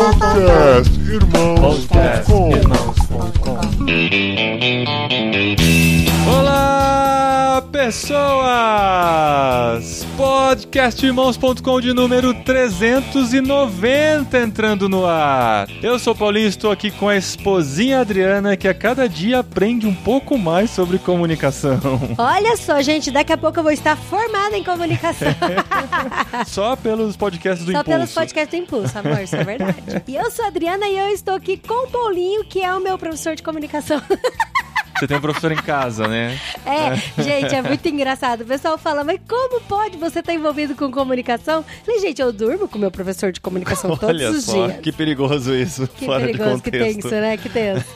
Podcast Irmãos.com Olá, pessoas! Podcastirmãos.com de número 390 entrando no ar. Eu sou o Paulinho e estou aqui com a esposinha Adriana, que a cada dia aprende um pouco mais sobre comunicação. Olha só, gente, daqui a pouco eu vou estar formada em comunicação. Só pelos podcasts do Só Impulso. pelos podcasts do Impulso, amor, isso é verdade. E eu sou a Adriana e eu estou aqui com o Paulinho, que é o meu professor de comunicação. Você tem um professor em casa, né? É, gente, é muito engraçado. O pessoal fala, mas como pode você estar envolvido com comunicação? Eu Falei, gente, eu durmo com o meu professor de comunicação todos Olha os só, dias. que perigoso isso, Que fora perigoso de que contexto. tenso, né? Que tenso.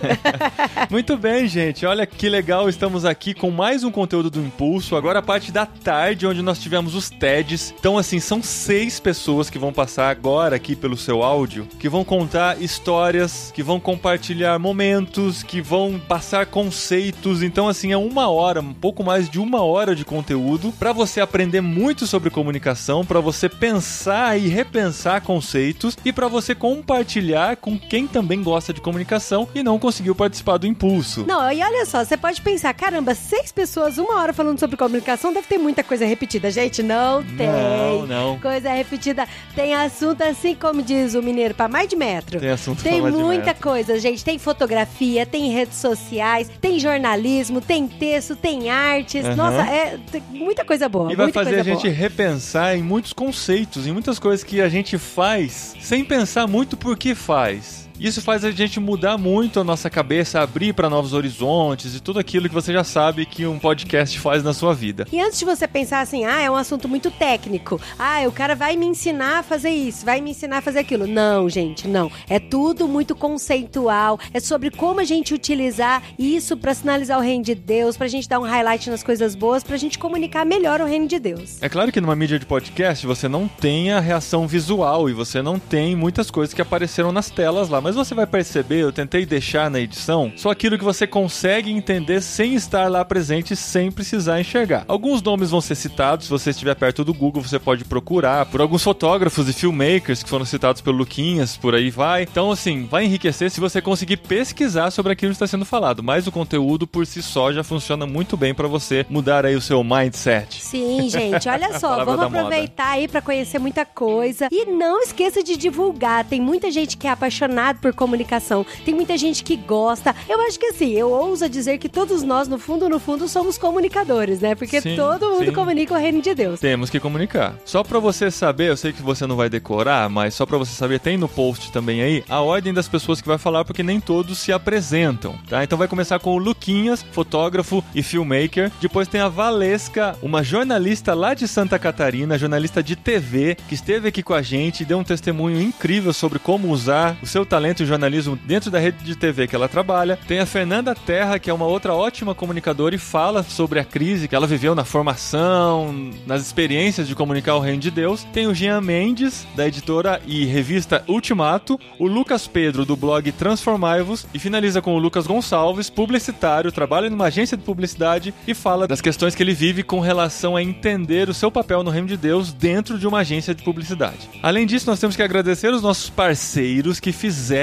Muito bem, gente. Olha que legal, estamos aqui com mais um conteúdo do Impulso. Agora a parte da tarde, onde nós tivemos os TEDs. Então, assim, são seis pessoas que vão passar agora aqui pelo seu áudio, que vão contar histórias, que vão compartilhar momentos, que vão passar conceitos. Então, assim, é uma hora, um pouco mais de uma hora de conteúdo para você aprender muito sobre comunicação, para você pensar e repensar conceitos e para você compartilhar com quem também gosta de comunicação e não conseguiu participar do impulso. Não, e olha só, você pode pensar, caramba, seis pessoas, uma hora falando sobre comunicação, deve ter muita coisa repetida. Gente, não tem. Não, não. Coisa repetida. Tem assunto assim, como diz o mineiro, pra mais de metro. Tem assunto Tem muita coisa, gente. Tem fotografia, tem redes sociais, tem jornalismo, tem texto, tem artes. Aham. Nossa, é muita coisa boa. E vai fazer a gente boa. repensar em muitos conceitos, em muitas coisas que a gente faz sem pensar muito por que faz. Isso faz a gente mudar muito a nossa cabeça, abrir para novos horizontes e tudo aquilo que você já sabe que um podcast faz na sua vida. E antes de você pensar assim, ah, é um assunto muito técnico. Ah, o cara vai me ensinar a fazer isso, vai me ensinar a fazer aquilo. Não, gente, não. É tudo muito conceitual. É sobre como a gente utilizar isso pra sinalizar o reino de Deus, pra gente dar um highlight nas coisas boas, pra gente comunicar melhor o reino de Deus. É claro que numa mídia de podcast você não tem a reação visual e você não tem muitas coisas que apareceram nas telas lá, mas você vai perceber, eu tentei deixar na edição, só aquilo que você consegue entender sem estar lá presente, sem precisar enxergar. Alguns nomes vão ser citados, se você estiver perto do Google, você pode procurar por alguns fotógrafos e filmmakers que foram citados pelo Luquinhas, por aí vai. Então, assim, vai enriquecer se você conseguir pesquisar sobre aquilo que está sendo falado, mas o conteúdo por si só já funciona muito bem para você mudar aí o seu mindset. Sim, gente, olha só, vamos da moda. aproveitar aí pra conhecer muita coisa. E não esqueça de divulgar. Tem muita gente que é apaixonada por comunicação, tem muita gente que gosta. Eu acho que assim, eu ouso dizer que todos nós, no fundo, no fundo, somos comunicadores, né? Porque Sim, todo mundo sim. comunica o reino de Deus. Temos que comunicar. Só pra você saber, eu sei que você não vai decorar, mas só pra você saber, tem no post também aí a ordem das pessoas que vai falar, porque nem todos se apresentam, tá? Então vai começar com o Luquinhas, fotógrafo e filmmaker. Depois tem a Valesca, uma jornalista lá de Santa Catarina, jornalista de TV, que esteve aqui com a gente e deu um testemunho incrível sobre como usar o seu talento em jornalismo dentro da rede de TV que ela trabalha. Tem a Fernanda Terra, que é uma outra ótima comunicadora e fala sobre a crise que ela viveu na formação, nas experiências de comunicar o reino de Deus. Tem o Jean Mendes, da editora e revista Ultimato, o Lucas Pedro, do blog Transformai-vos, e finaliza com o Lucas Gonçalves, publicitário, trabalha numa agência de publicidade e fala das questões que ele vive com relação a entender o seu papel no reino de Deus dentro de uma agência de publicidade. Além disso, nós temos que agradecer os nossos parceiros que fizeram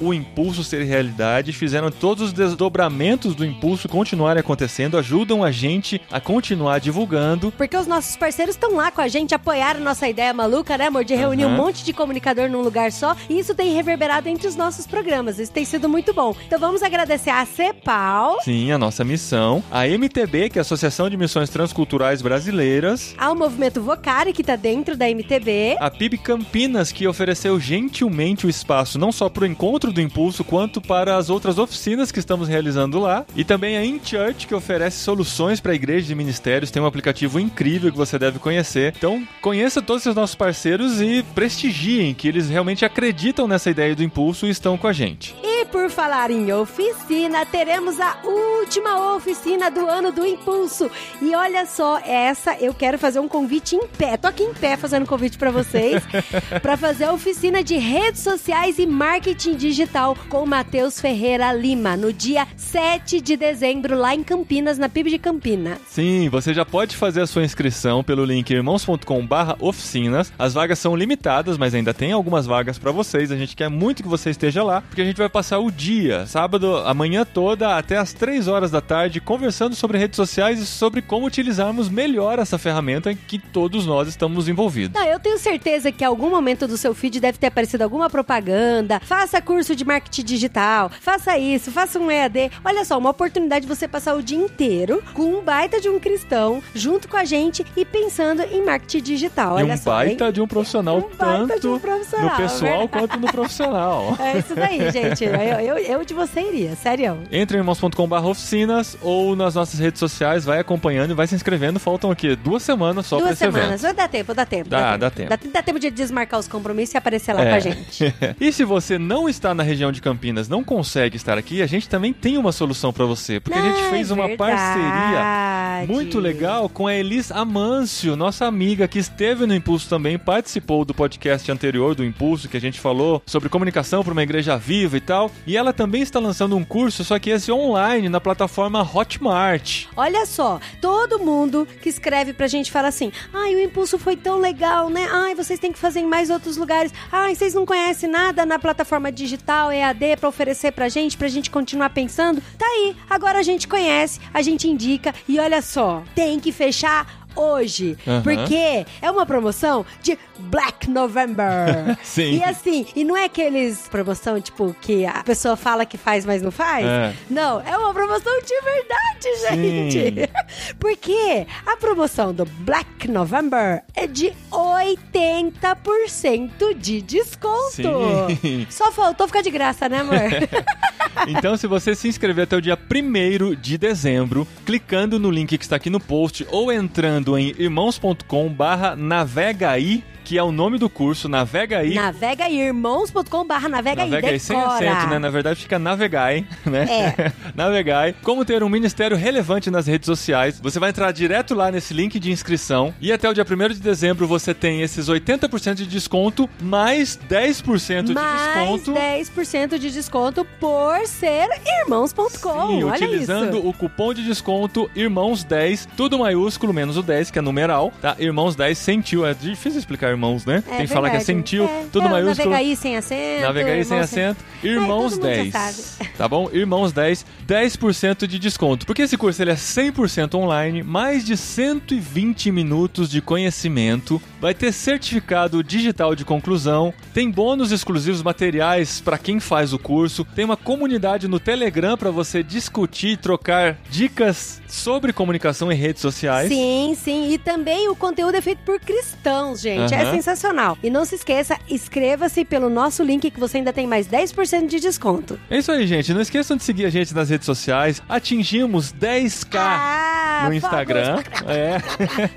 o impulso ser realidade, fizeram todos os desdobramentos do impulso continuarem acontecendo, ajudam a gente a continuar divulgando. Porque os nossos parceiros estão lá com a gente, apoiaram nossa ideia maluca, né, amor? De reunir Aham. um monte de comunicador num lugar só. E isso tem reverberado entre os nossos programas. Isso tem sido muito bom. Então vamos agradecer a CEPAL, Sim, a nossa missão. A MTB, que é a Associação de Missões Transculturais Brasileiras. ao Movimento Vocari, que tá dentro da MTB. A PIB Campinas, que ofereceu gentilmente o espaço não só para o encontro do Impulso, quanto para as outras oficinas que estamos realizando lá. E também a InChurch, que oferece soluções para igrejas e ministérios. Tem um aplicativo incrível que você deve conhecer. Então, conheça todos os nossos parceiros e prestigiem que eles realmente acreditam nessa ideia do Impulso e estão com a gente. E por falar em oficina, teremos a última oficina do ano do Impulso. E olha só, essa eu quero fazer um convite em pé. Tô aqui em pé fazendo convite para vocês para fazer a oficina de redes sociais e marketing digital com Matheus Ferreira Lima no dia 7 de dezembro lá em Campinas, na PIB de Campina. Sim, você já pode fazer a sua inscrição pelo link irmãos.com/oficinas. As vagas são limitadas, mas ainda tem algumas vagas para vocês. A gente quer muito que você esteja lá, porque a gente vai passar o dia, sábado, a manhã toda até as 3 horas da tarde, conversando sobre redes sociais e sobre como utilizarmos melhor essa ferramenta em que todos nós estamos envolvidos. Não, eu tenho certeza que em algum momento do seu feed deve ter aparecido alguma propaganda. Faça curso de marketing digital, faça isso, faça um EAD. Olha só, uma oportunidade de você passar o dia inteiro com um baita de um cristão junto com a gente e pensando em marketing digital. Olha e um só, baita hein? de um profissional, Um tanto de um profissional, no pessoal verdade. quanto no profissional. É isso daí, gente. Eu, eu, eu de você iria, sério. Entre em irmãos.com.br oficinas ou nas nossas redes sociais, vai acompanhando e vai se inscrevendo. Faltam aqui duas semanas só Duas esse semanas. Dá tempo, dá tempo. Dá, dá tempo. Dá, dá tempo de desmarcar os compromissos e aparecer lá É. com a gente. e se você não está na região de Campinas, não consegue estar aqui, a gente também tem uma solução para você, porque a gente Não, fez é uma parceria muito legal com a Elis Amâncio, nossa amiga que esteve no Impulso também, participou do podcast anterior do Impulso, que a gente falou sobre comunicação para uma igreja viva e tal. E ela também está lançando um curso, só que esse online na plataforma Hotmart. Olha só, todo mundo que escreve pra gente fala assim: ai, o impulso foi tão legal, né? Ai, vocês têm que fazer em mais outros lugares. Ai, vocês não conhecem nada na plataforma digital EAD pra oferecer pra gente, pra gente continuar pensando. Tá aí, agora a gente conhece, a gente indica e olha só, tem que fechar hoje, porque é uma promoção de Black November. Sim. E assim, e não é aqueles promoção tipo que a pessoa fala que faz, mas não faz? É. Não, é uma promoção de verdade, gente. Porque a promoção do Black November é de 80% de desconto. Sim. Só faltou ficar de graça, né, amor? Então, se você se inscrever até o dia 1 de dezembro, clicando no link que está aqui no post ou entrando em irmãos.com barra navegaí, que é o nome do curso, navegaí. Navega aí, irmãos.com barra navega aí, Navegai sem acento, né? Na verdade fica navegai, né? É. navegai. Como ter um ministério relevante nas redes sociais. Você vai entrar direto lá nesse link de inscrição e até o dia 1 de dezembro você tem esses 80% de desconto mais 10% de Mais desconto. 10% de desconto por ser irmãos.com. Sim, Olha utilizando isso. o cupom de desconto Irmãos10, tudo maiúsculo, menos o 10, que é numeral, tá? Irmãos10 sentiu. É difícil explicar irmãos, né? É Tem que falar que é sentiu, É. tudo É, maiúsculo. Aí sem acento. Navega aí sem acento. Irmãos já 10. sabe. Tá bom? Irmãos 10, 10% de desconto. Porque esse curso ele é 100% online, mais de 120 minutos de conhecimento, vai ter certificado digital de conclusão, tem bônus exclusivos materiais para quem faz o curso, tem uma comunidade no Telegram para você discutir e trocar dicas sobre comunicação em redes sociais. Sim, sim. E também o conteúdo é feito por cristãos, gente. É Sensacional. E não se esqueça, inscreva-se pelo nosso link que você ainda tem mais 10% de desconto. É isso aí, gente. Não esqueçam de seguir a gente nas redes sociais. Atingimos 10k Ah, no Instagram. É.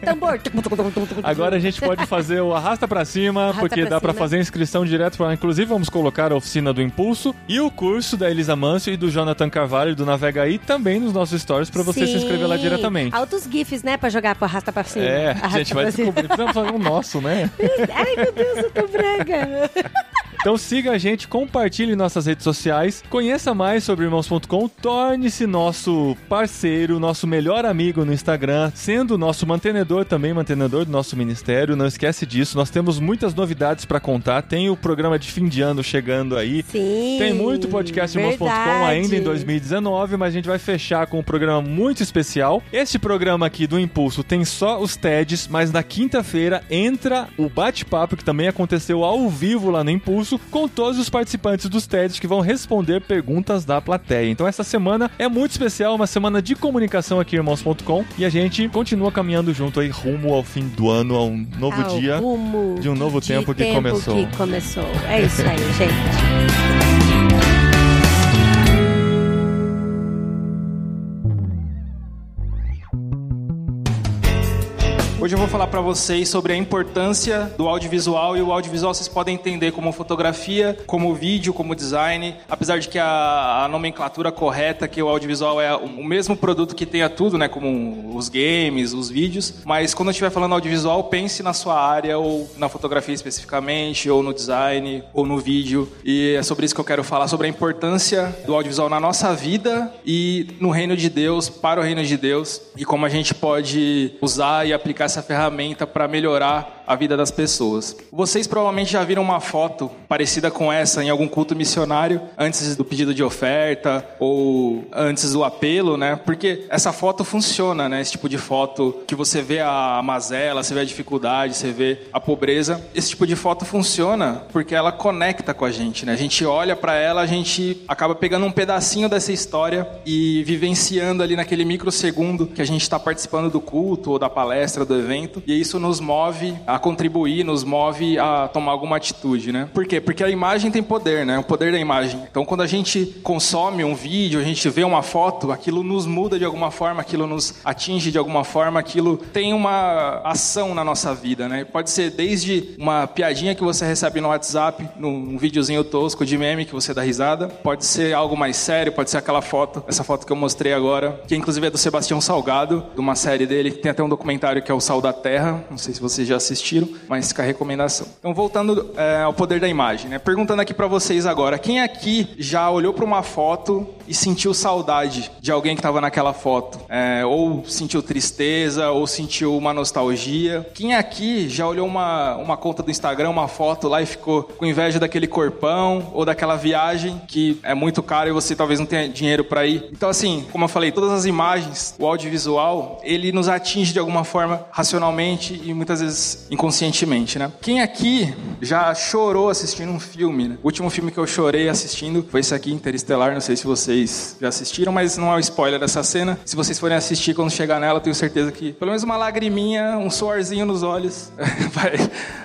Tambor. Agora a gente pode fazer o arrasta pra cima, Arrasta porque pra dá pra cima. fazer inscrição direto pra. Inclusive, vamos colocar a oficina do Impulso e o curso da Elisa Mancio e do Jonathan Carvalho do Navegaí também nos nossos stories pra você se inscrever lá Sim. diretamente. Altos GIFs, né? Pra jogar pro arrasta pra cima. É, a Arrasta gente vai descobrir. Precisamos fazer um nosso, né? Ai, meu Deus, eu tô brega. Então siga a gente, compartilhe nossas redes sociais, conheça mais sobre irmãos.com, torne-se nosso parceiro, nosso melhor amigo no Instagram, sendo nosso mantenedor também, mantenedor do nosso ministério. Não esquece disso. Nós temos muitas novidades pra contar. Tem o programa de fim de ano chegando aí. Sim. Tem muito podcast irmãos.com ainda em 2019, mas a gente vai fechar com um programa muito especial. Este programa aqui do Impulso tem só os TEDs, mas na quinta-feira entra o bate-papo que também aconteceu ao vivo lá no Impulso com todos os participantes dos TEDs que vão responder perguntas da plateia. Então essa semana é muito especial, uma semana de comunicação aqui irmãos.com e a gente continua caminhando junto aí rumo ao fim do ano, a um novo Ao dia. de um novo de tempo que começou. que começou. É isso aí, gente. Hoje eu vou falar para vocês sobre a importância do audiovisual e o audiovisual vocês podem entender como fotografia, como vídeo, como design, apesar de que a, a nomenclatura correta que o audiovisual é o mesmo produto que tenha tudo, né, como os games, os vídeos, mas quando eu estiver falando audiovisual, pense na sua área ou na fotografia especificamente, ou no design, ou no vídeo, e é sobre isso que eu quero falar sobre a importância do audiovisual na nossa vida e no reino de Deus, para o reino de Deus, e como a gente pode usar e aplicar essa ferramenta para melhorar a vida das pessoas. Vocês provavelmente já viram uma foto parecida com essa em algum culto missionário antes do pedido de oferta ou antes do apelo, né? Porque essa foto funciona, né? Esse tipo de foto que você vê a mazela, você vê a dificuldade, você vê a pobreza. Esse tipo de foto funciona porque ela conecta com a gente, né? A gente olha para ela, a gente acaba pegando um pedacinho dessa história e vivenciando ali naquele microsegundo que a gente está participando do culto ou da palestra, do evento, e isso nos move a contribuir, nos move a tomar alguma atitude, né? Por quê? Porque a imagem tem poder, né? O poder da imagem. Então, quando a gente consome um vídeo, a gente vê uma foto, aquilo nos muda de alguma forma, aquilo nos atinge de alguma forma, aquilo tem uma ação na nossa vida, né? Pode ser desde uma piadinha que você recebe no WhatsApp, num videozinho tosco de meme que você dá risada, pode ser algo mais sério, pode ser aquela foto, essa foto que eu mostrei agora, que inclusive é do Sebastião Salgado, de uma série dele, tem até um documentário que é o Sal da Terra, não sei se vocês já assistiram, mas fica a recomendação. Então, voltando é, ao poder da imagem, né? Perguntando aqui para vocês agora, quem aqui já olhou para uma foto e sentiu saudade de alguém que estava naquela foto? É, ou sentiu tristeza, ou sentiu uma nostalgia? Quem aqui já olhou uma, uma conta do Instagram, uma foto lá e ficou com inveja daquele corpão ou daquela viagem que é muito cara e você talvez não tenha dinheiro para ir? Então, assim, como eu falei, todas as imagens, o audiovisual, ele nos atinge de alguma forma racionalmente e muitas vezes inconscientemente, né? Quem aqui já chorou assistindo um filme? Né? O último filme que eu chorei assistindo foi esse aqui, Interestelar. Não sei se vocês já assistiram, mas não é um spoiler dessa cena. Se vocês forem assistir quando chegar nela, tenho certeza que pelo menos uma lagriminha, um suorzinho nos olhos vai,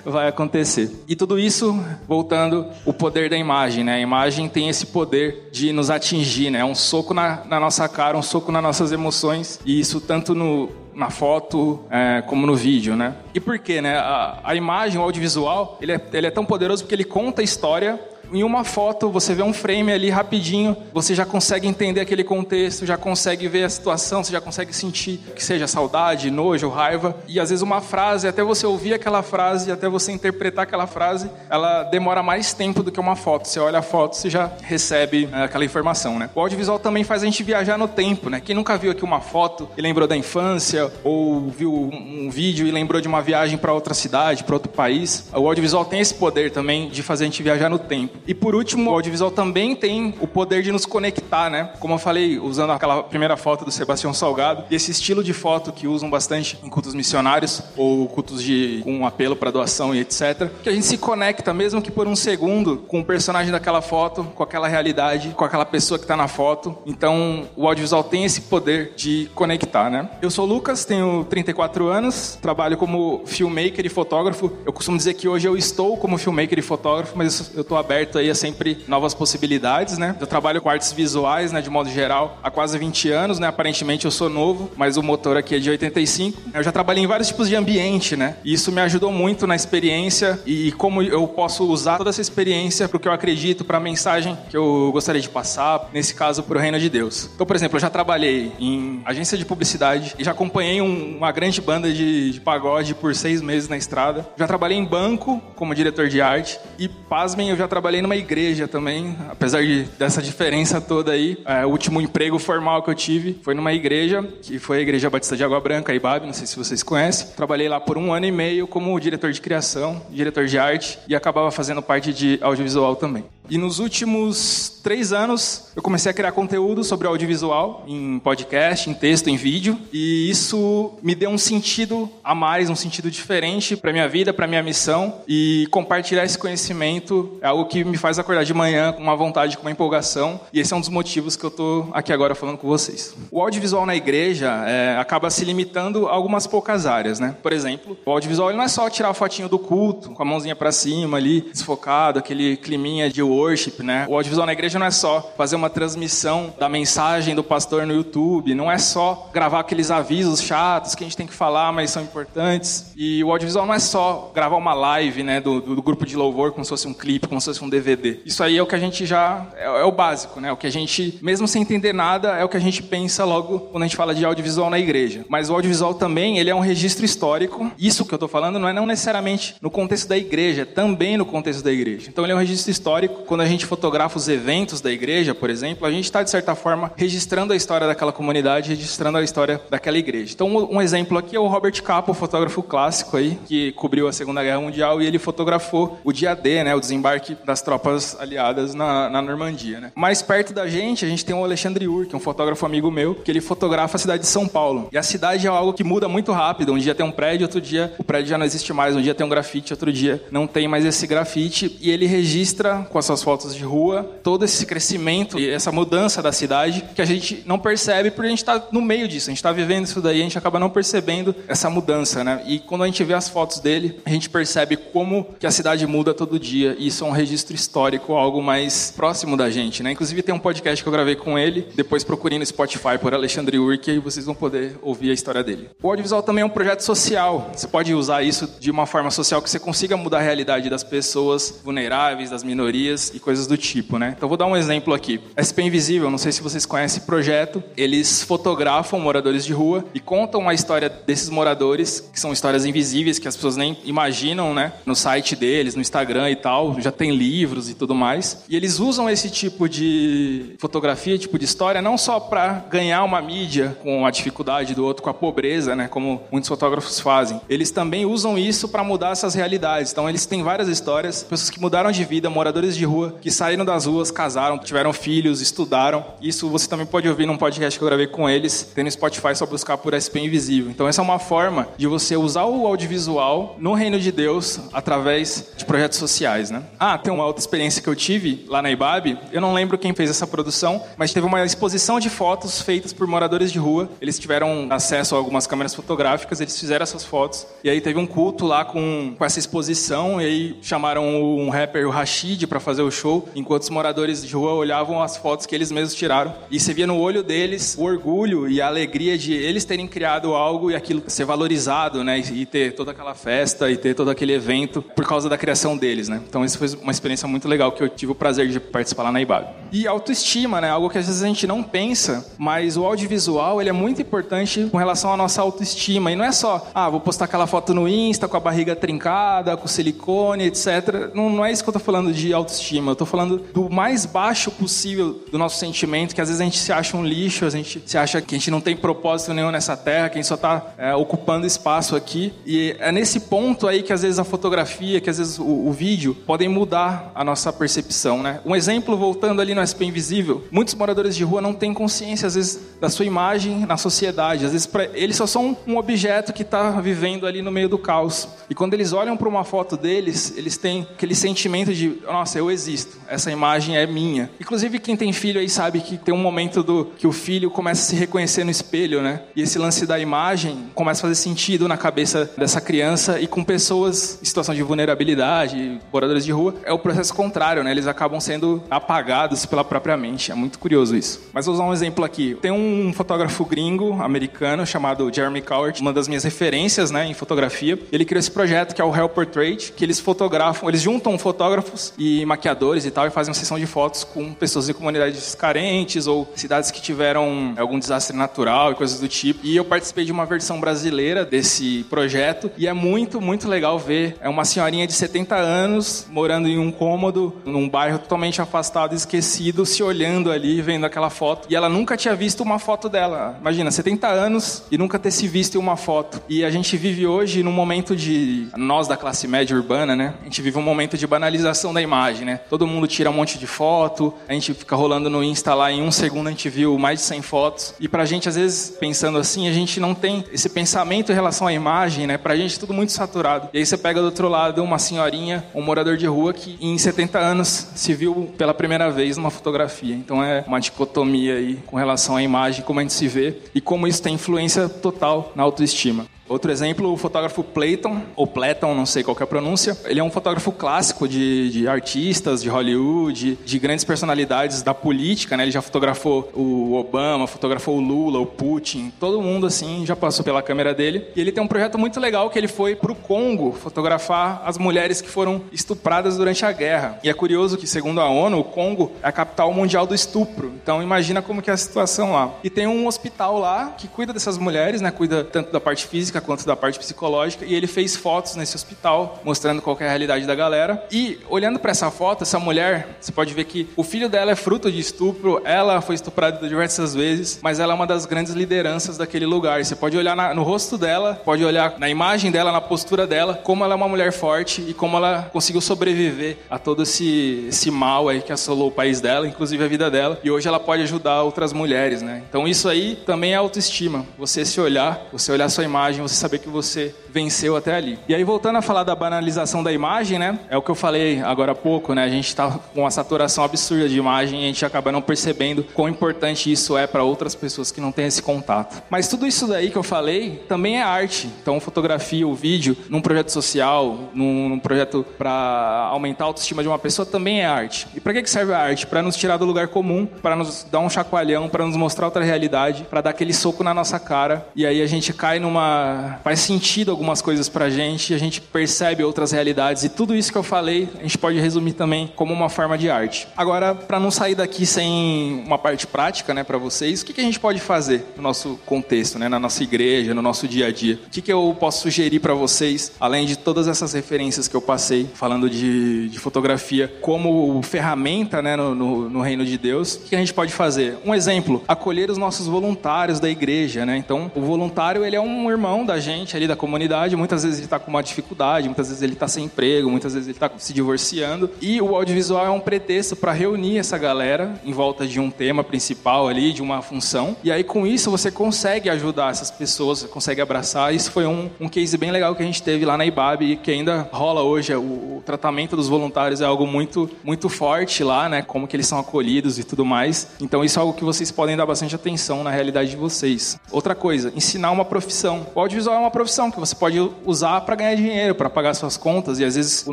vai acontecer. E tudo isso, voltando, o poder da imagem, né? A imagem tem esse poder de nos atingir, né? É um soco na, na nossa cara, um soco nas nossas emoções. E isso tanto no na foto é, como no vídeo, né? E por quê, né? A, a imagem, o audiovisual, ele é, ele é tão poderoso porque ele conta a história em uma foto, você vê um frame ali rapidinho, você já consegue entender aquele contexto, já consegue ver a situação, você já consegue sentir que seja saudade, nojo, raiva. E às vezes uma frase, até você ouvir aquela frase, até você interpretar aquela frase, ela demora mais tempo do que uma foto. Você olha a foto, você já recebe é, aquela informação, né? O audiovisual também faz a gente viajar no tempo, né? Quem nunca viu aqui uma foto e lembrou da infância, ou viu um vídeo e lembrou de uma viagem para outra cidade, para outro país, o audiovisual tem esse poder também de fazer a gente viajar no tempo. E por último, o audiovisual também tem o poder de nos conectar, né? Como eu falei, usando aquela primeira foto do Sebastião Salgado, e esse estilo de foto que usam bastante em cultos missionários ou cultos de um apelo para doação e etc, que a gente se conecta mesmo que por um segundo com o personagem daquela foto, com aquela realidade, com aquela pessoa que está na foto. Então, o audiovisual tem esse poder de conectar, né? Eu sou o Lucas, tenho 34 anos, trabalho como filmmaker e fotógrafo. Eu costumo dizer que hoje eu estou como filmmaker e fotógrafo, mas eu estou aberto aberto aí a sempre novas possibilidades, né? Eu trabalho com artes visuais, né, de modo geral, há quase 20 anos, né? Aparentemente eu sou novo, mas o motor aqui é de 85. Eu já trabalhei em vários tipos de ambiente, né? E isso me ajudou muito na experiência e como eu posso usar toda essa experiência para o que eu acredito, para a mensagem que eu gostaria de passar, nesse caso, para o reino de Deus. Então, por exemplo, eu já trabalhei em agência de publicidade e já acompanhei um, uma grande banda de, de pagode por seis meses na estrada. Já trabalhei em banco como diretor de arte e, pasmem, eu já trabalhei trabalhei numa igreja também, apesar de, dessa diferença toda aí. É, o último emprego formal que eu tive foi numa igreja, que foi a Igreja Batista de Água Branca, Ibabe, não sei se vocês conhecem. Trabalhei lá por um ano e meio como diretor de criação, diretor de arte e acabava fazendo parte de audiovisual também. E nos últimos três anos eu comecei a criar conteúdo sobre audiovisual, em podcast, em texto, em vídeo, e isso me deu um sentido a mais, um sentido diferente para minha vida, para minha missão, e compartilhar esse conhecimento é algo que me faz acordar de manhã com uma vontade, com uma empolgação, e esse é um dos motivos que eu estou aqui agora falando com vocês. O audiovisual na igreja é, acaba se limitando a algumas poucas áreas, né? Por exemplo, o audiovisual não é só tirar a fotinho do culto, com a mãozinha para cima ali, desfocado, aquele climinha de worship, né? O audiovisual na igreja não é só fazer uma transmissão da mensagem do pastor no YouTube, não é só gravar aqueles avisos chatos que a gente tem que falar, mas são importantes. E o audiovisual não é só gravar uma live, né, do, do grupo de louvor como se fosse um clipe, como se fosse um DVD. Isso aí é o que a gente já é, é o básico, né? O que a gente, mesmo sem entender nada, é o que a gente pensa logo quando a gente fala de audiovisual na igreja. Mas o audiovisual também, ele é um registro histórico. Isso que eu estou falando não é não necessariamente no contexto da igreja, é também no contexto da igreja. Então ele é um registro histórico. Quando a gente fotografa os eventos da igreja, por exemplo, a gente está de certa forma registrando a história daquela comunidade, registrando a história daquela igreja. Então um exemplo aqui é o Robert Capa, o fotógrafo clássico aí, que cobriu a Segunda Guerra Mundial e ele fotografou o dia D, né, o desembarque das tropas aliadas na, na Normandia. Né. Mais perto da gente, a gente tem o Alexandre Ur, que é um fotógrafo amigo meu, que ele fotografa a cidade de São Paulo. E a cidade é algo que muda muito rápido. Um dia tem um prédio, outro dia o prédio já não existe mais. Um dia tem um grafite, outro dia não tem mais esse grafite. E ele registra com as suas fotos de rua todo esse crescimento e essa mudança da cidade que a gente não percebe porque a gente está no meio disso. A gente está vivendo isso daí, a gente acaba não percebendo essa mudança, né? E quando a gente vê as fotos dele, a gente percebe como que a cidade muda todo dia. E isso é um registro histórico, algo mais próximo da gente, né? Inclusive tem um podcast que eu gravei com ele. Depois procurem no Spotify por Alexandre Urk e vocês vão poder ouvir a história dele. O audiovisual também é um projeto social. Você pode usar isso de uma forma social que você consiga mudar a realidade das pessoas vulneráveis, das minorias e coisas do tipo, né? Então vou dar um exemplo aqui. SP Invisível, não sei se vocês conhecem esse projeto. Eles fotografam moradores de rua e contam a história desses moradores, que são histórias invisíveis que as pessoas nem imaginam, né? No site deles, no Instagram e tal, já tem livros e tudo mais. E eles usam esse tipo de fotografia, tipo de história, não só para ganhar uma mídia com a dificuldade do outro, com a pobreza, né? Como muitos fotógrafos fazem. Eles também usam isso para mudar essas realidades. Então eles têm várias histórias, pessoas que mudaram de vida, moradores de rua, que saíram das ruas, casaram, tiveram filhos, estudaram. Isso você também pode ouvir num podcast que eu gravei com eles. Tem no Spotify só buscar por SP Invisível. Então essa é uma forma de você usar o audiovisual no reino de Deus através de projetos sociais, né? Ah, tem uma outra experiência que eu tive lá na IBAB. Eu não lembro quem fez essa produção, mas teve uma exposição de fotos feitas por moradores de rua. Eles tiveram acesso a algumas câmeras fotográficas, eles fizeram essas fotos. E aí teve um culto lá com, com essa exposição, e aí chamaram um rapper, o Rashid, para fazer o show, enquanto os moradores de rua olhavam as fotos que eles mesmos tiraram. E você via no olho deles o orgulho e a alegria de eles terem criado algo e aquilo ser valorizado, né? E ter toda aquela festa e ter todo aquele evento por causa da criação deles, né? Então isso foi uma experiência muito legal que eu tive o prazer de participar lá na IBAB. E autoestima, né? Algo que às vezes a gente não pensa, mas o audiovisual ele é muito importante com relação à nossa autoestima. E não é só, ah, vou postar aquela foto no Insta com a barriga trincada, com silicone, etc. Não, não é isso que eu tô falando de autoestima. Eu tô falando do mais baixo possível do nosso sentimento, que às vezes a gente se acha um lixo, a gente se acha que a gente não tem propósito nenhum nessa terra, que a gente só tá é, ocupando espaço aqui. E é nesse ponto aí que às vezes a fotografia, que às vezes o, o vídeo podem mudar a nossa percepção, né? Um exemplo voltando ali no SP Invisível, muitos moradores de rua não têm consciência às vezes da sua imagem na sociedade. Às vezes pra, eles só são um objeto que está vivendo ali no meio do caos. E quando eles olham para uma foto deles, eles têm aquele sentimento de, nossa, eu existo. Essa imagem é minha. Inclusive quem tem filho aí sabe que tem um momento do que o filho começa a se reconhecer no espelho, né? E esse lance da imagem começa a fazer sentido na cabeça dessa criança e com pessoas em situação de vulnerabilidade, moradores de rua, é o processo contrário, né? Eles acabam sendo apagados pela própria mente. É muito curioso isso. Mas vou usar um exemplo aqui. Tem um fotógrafo gringo americano chamado Jeremy Cowart, uma das minhas referências, né, em fotografia. Ele criou esse projeto que é o Hell Portrait, que eles fotografam, eles juntam fotógrafos e maquiadores e tal e fazem uma sessão de fotos com pessoas de comunidades carentes ou cidades que tiveram algum desastre natural e coisas do tipo. E eu participei de uma versão brasileira desse projeto e é muito, muito legal ver. É uma senhorinha de 70 anos morando em um cômodo num bairro totalmente afastado, esquecido, se olhando ali, vendo aquela foto. E ela nunca tinha visto uma foto dela. Imagina, 70 anos e nunca ter se visto em uma foto. E a gente vive hoje num momento de nós da classe média urbana, né? A gente vive um momento de banalização da imagem, né? Todo mundo tira um monte de foto, a gente fica rolando no Insta lá em um segundo a gente viu mais de 100 fotos. E pra gente às vezes pensando assim, a gente não tem esse pensamento em relação à imagem, né? Pra gente é tudo muito saturado. E aí você pega do outro lado uma senhorinha, um morador de rua que em 70 anos se viu pela primeira vez numa fotografia. Então é uma dicotomia aí com relação à imagem, como a gente se vê e como isso tem influência total na autoestima. Outro exemplo, o fotógrafo Playton, ou Platon, não sei qual é a pronúncia. Ele é um fotógrafo clássico de, de artistas, de Hollywood, de grandes personalidades da política, né? Ele já fotografou o Obama, fotografou o Lula, o Putin, todo mundo assim já passou pela câmera dele. E ele tem um projeto muito legal que ele foi pro Congo fotografar as mulheres que foram estupradas durante a guerra. E é curioso que, segundo a ONU, o Congo é a capital mundial do estupro. Então imagina como que é a situação lá. E tem um hospital lá que cuida dessas mulheres, né? Cuida tanto da parte física quanto da parte psicológica. E ele fez fotos nesse hospital mostrando qual é a realidade da galera. E olhando para essa foto, essa mulher, você pode ver que o filho dela é fruto de estupro. Ela foi estuprada diversas vezes, mas ela é uma das grandes lideranças daquele lugar. Você pode olhar na, no rosto dela, pode olhar na imagem dela, na postura dela, como ela é uma mulher forte e como ela conseguiu sobreviver a todo esse, esse mal aí que assolou o país dela, inclusive a vida dela. E hoje ela pode ajudar outras mulheres, né? Então isso aí também é autoestima. Você se olhar, você olhar sua imagem, você saber que você venceu até ali. E aí voltando a falar da banalização da imagem, né? É o que eu falei agora há pouco, né? A gente está com uma saturação absurda de imagem e a gente acaba não percebendo quão importante isso é para outras pessoas que não têm esse contato. Mas tudo isso daí que eu falei também é arte. Então fotografia, o vídeo, num projeto social, num, num projeto para aumentar a autoestima de uma pessoa também é arte. E para que serve a arte? Para nos tirar do lugar comum, para nos dar um chacoalhão, para nos mostrar outra realidade, para dar aquele soco na nossa cara. E aí a gente cai numa faz sentido alguma algumas coisas pra gente, a gente percebe outras realidades e tudo isso que eu falei, a gente pode resumir também como uma forma de arte. Agora, para não sair daqui sem uma parte prática, né, para vocês, o que, que a gente pode fazer no nosso contexto, né, na nossa igreja, no nosso dia a dia? O que, que eu posso sugerir para vocês, além de todas essas referências que eu passei falando de, de fotografia como ferramenta, né, no, no, no reino de Deus? O que, que a gente pode fazer? Um exemplo, acolher os nossos voluntários da igreja, né? Então, o voluntário ele é um irmão da gente ali da comunidade muitas vezes ele está com uma dificuldade, muitas vezes ele está sem emprego, muitas vezes ele está se divorciando. E o audiovisual é um pretexto para reunir essa galera em volta de um tema principal ali, de uma função. E aí com isso você consegue ajudar essas pessoas, você consegue abraçar. Isso foi um, um case bem legal que a gente teve lá na IBAB e que ainda rola hoje. O, o tratamento dos voluntários é algo muito, muito forte lá, né? Como que eles são acolhidos e tudo mais. Então isso é algo que vocês podem dar bastante atenção na realidade de vocês. Outra coisa, ensinar uma profissão. O audiovisual é uma profissão que você pode usar para ganhar dinheiro, para pagar suas contas. E às vezes o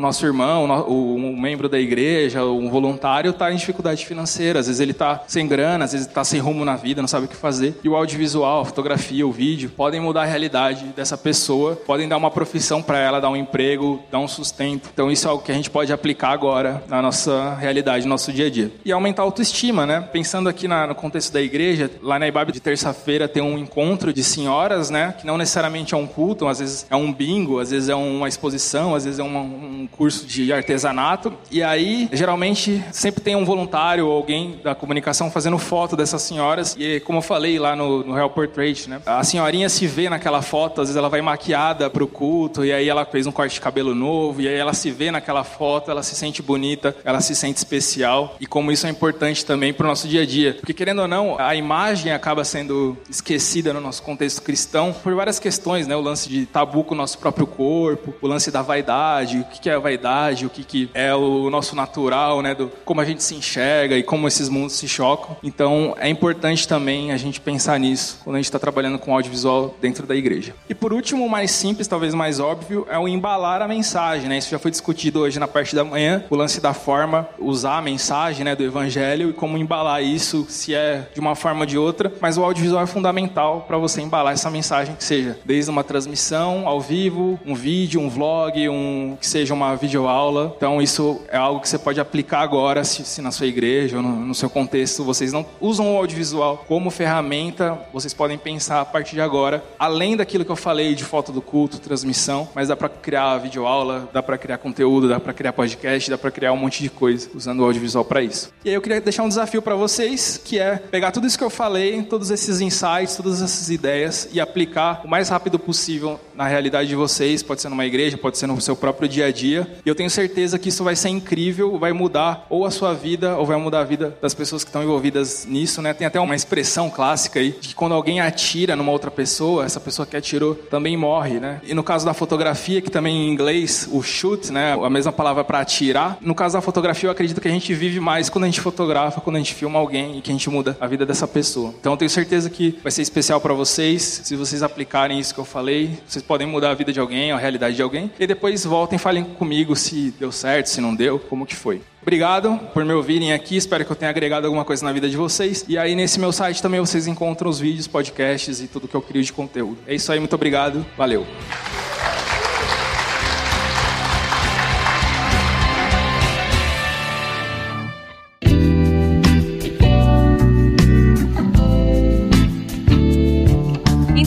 nosso irmão, o, um membro da igreja, um voluntário está em dificuldade financeira. Às vezes ele está sem grana, às vezes está sem rumo na vida, não sabe o que fazer. E o audiovisual, a fotografia, o vídeo podem mudar a realidade dessa pessoa, podem dar uma profissão para ela, dar um emprego, dar um sustento. Então isso é algo que a gente pode aplicar agora na nossa realidade, no nosso dia a dia. E aumentar a autoestima, né? Pensando aqui na, no contexto da igreja, lá na IBAB de terça-feira tem um encontro de senhoras, né? Que não necessariamente é um culto, às vezes é um bingo, às vezes é uma exposição, às vezes é um, curso de artesanato. E aí, geralmente, sempre tem um voluntário ou alguém da comunicação fazendo foto dessas senhoras. E como eu falei lá no, no Real Portrait, né? A senhorinha se vê naquela foto, às vezes ela vai maquiada para o culto, e aí ela fez um corte de cabelo novo, e aí ela se vê naquela foto, ela se sente bonita, ela se sente especial. E como isso é importante também para o nosso dia a dia. Porque, querendo ou não, a imagem acaba sendo esquecida no nosso contexto cristão por várias questões, né? O lance de tabu com o nosso próprio corpo, o lance da vaidade, o que é a vaidade, o que é o nosso natural, né? Do, como a gente se enxerga e como esses mundos se chocam. Então é importante também a gente pensar nisso quando a gente está trabalhando com audiovisual dentro da igreja. E por último, mais simples, talvez mais óbvio, é o embalar a mensagem, né? Isso já foi discutido hoje na parte da manhã, o lance da forma, usar a mensagem né, do evangelho e como embalar isso, se é de uma forma ou de outra, mas o audiovisual é fundamental para você embalar essa mensagem, que seja desde uma transmissão ao vivo, um vídeo, um vlog, um que seja uma videoaula. Então isso é algo que você pode aplicar agora, se, se na sua igreja ou no, no, seu contexto vocês não usam o audiovisual como ferramenta, vocês podem pensar a partir de agora, além daquilo que eu falei de foto do culto, transmissão, mas dá para criar videoaula, dá para criar conteúdo, dá para criar podcast, dá para criar um monte de coisa usando o audiovisual para isso. E aí eu queria deixar um desafio para vocês, que é pegar tudo isso que eu falei, todos esses insights, todas essas ideias e aplicar o mais rápido possível na realidade de vocês, pode ser numa igreja, pode ser no seu próprio dia a dia. E eu tenho certeza que isso vai ser incrível, vai mudar ou a sua vida, ou vai mudar a vida das pessoas que estão envolvidas nisso, né? Tem até uma expressão clássica aí, de que quando alguém atira numa outra pessoa, essa pessoa que atirou também morre, né? E no caso da fotografia, que também em inglês, o shoot, né? A mesma palavra para atirar. No caso da fotografia, eu acredito que a gente vive mais quando a gente fotografa, quando a gente filma alguém e que a gente muda a vida dessa pessoa. Então eu tenho certeza que vai ser especial para vocês, se vocês aplicarem isso que eu falei, vocês podem mudar a vida de alguém, a realidade de alguém. E depois voltem e falem comigo se deu certo, se não deu, como que foi. Obrigado por me ouvirem aqui, espero que eu tenha agregado alguma coisa na vida de vocês. E aí nesse meu site também vocês encontram os vídeos, podcasts e tudo que eu crio de conteúdo. É isso aí, muito obrigado, valeu.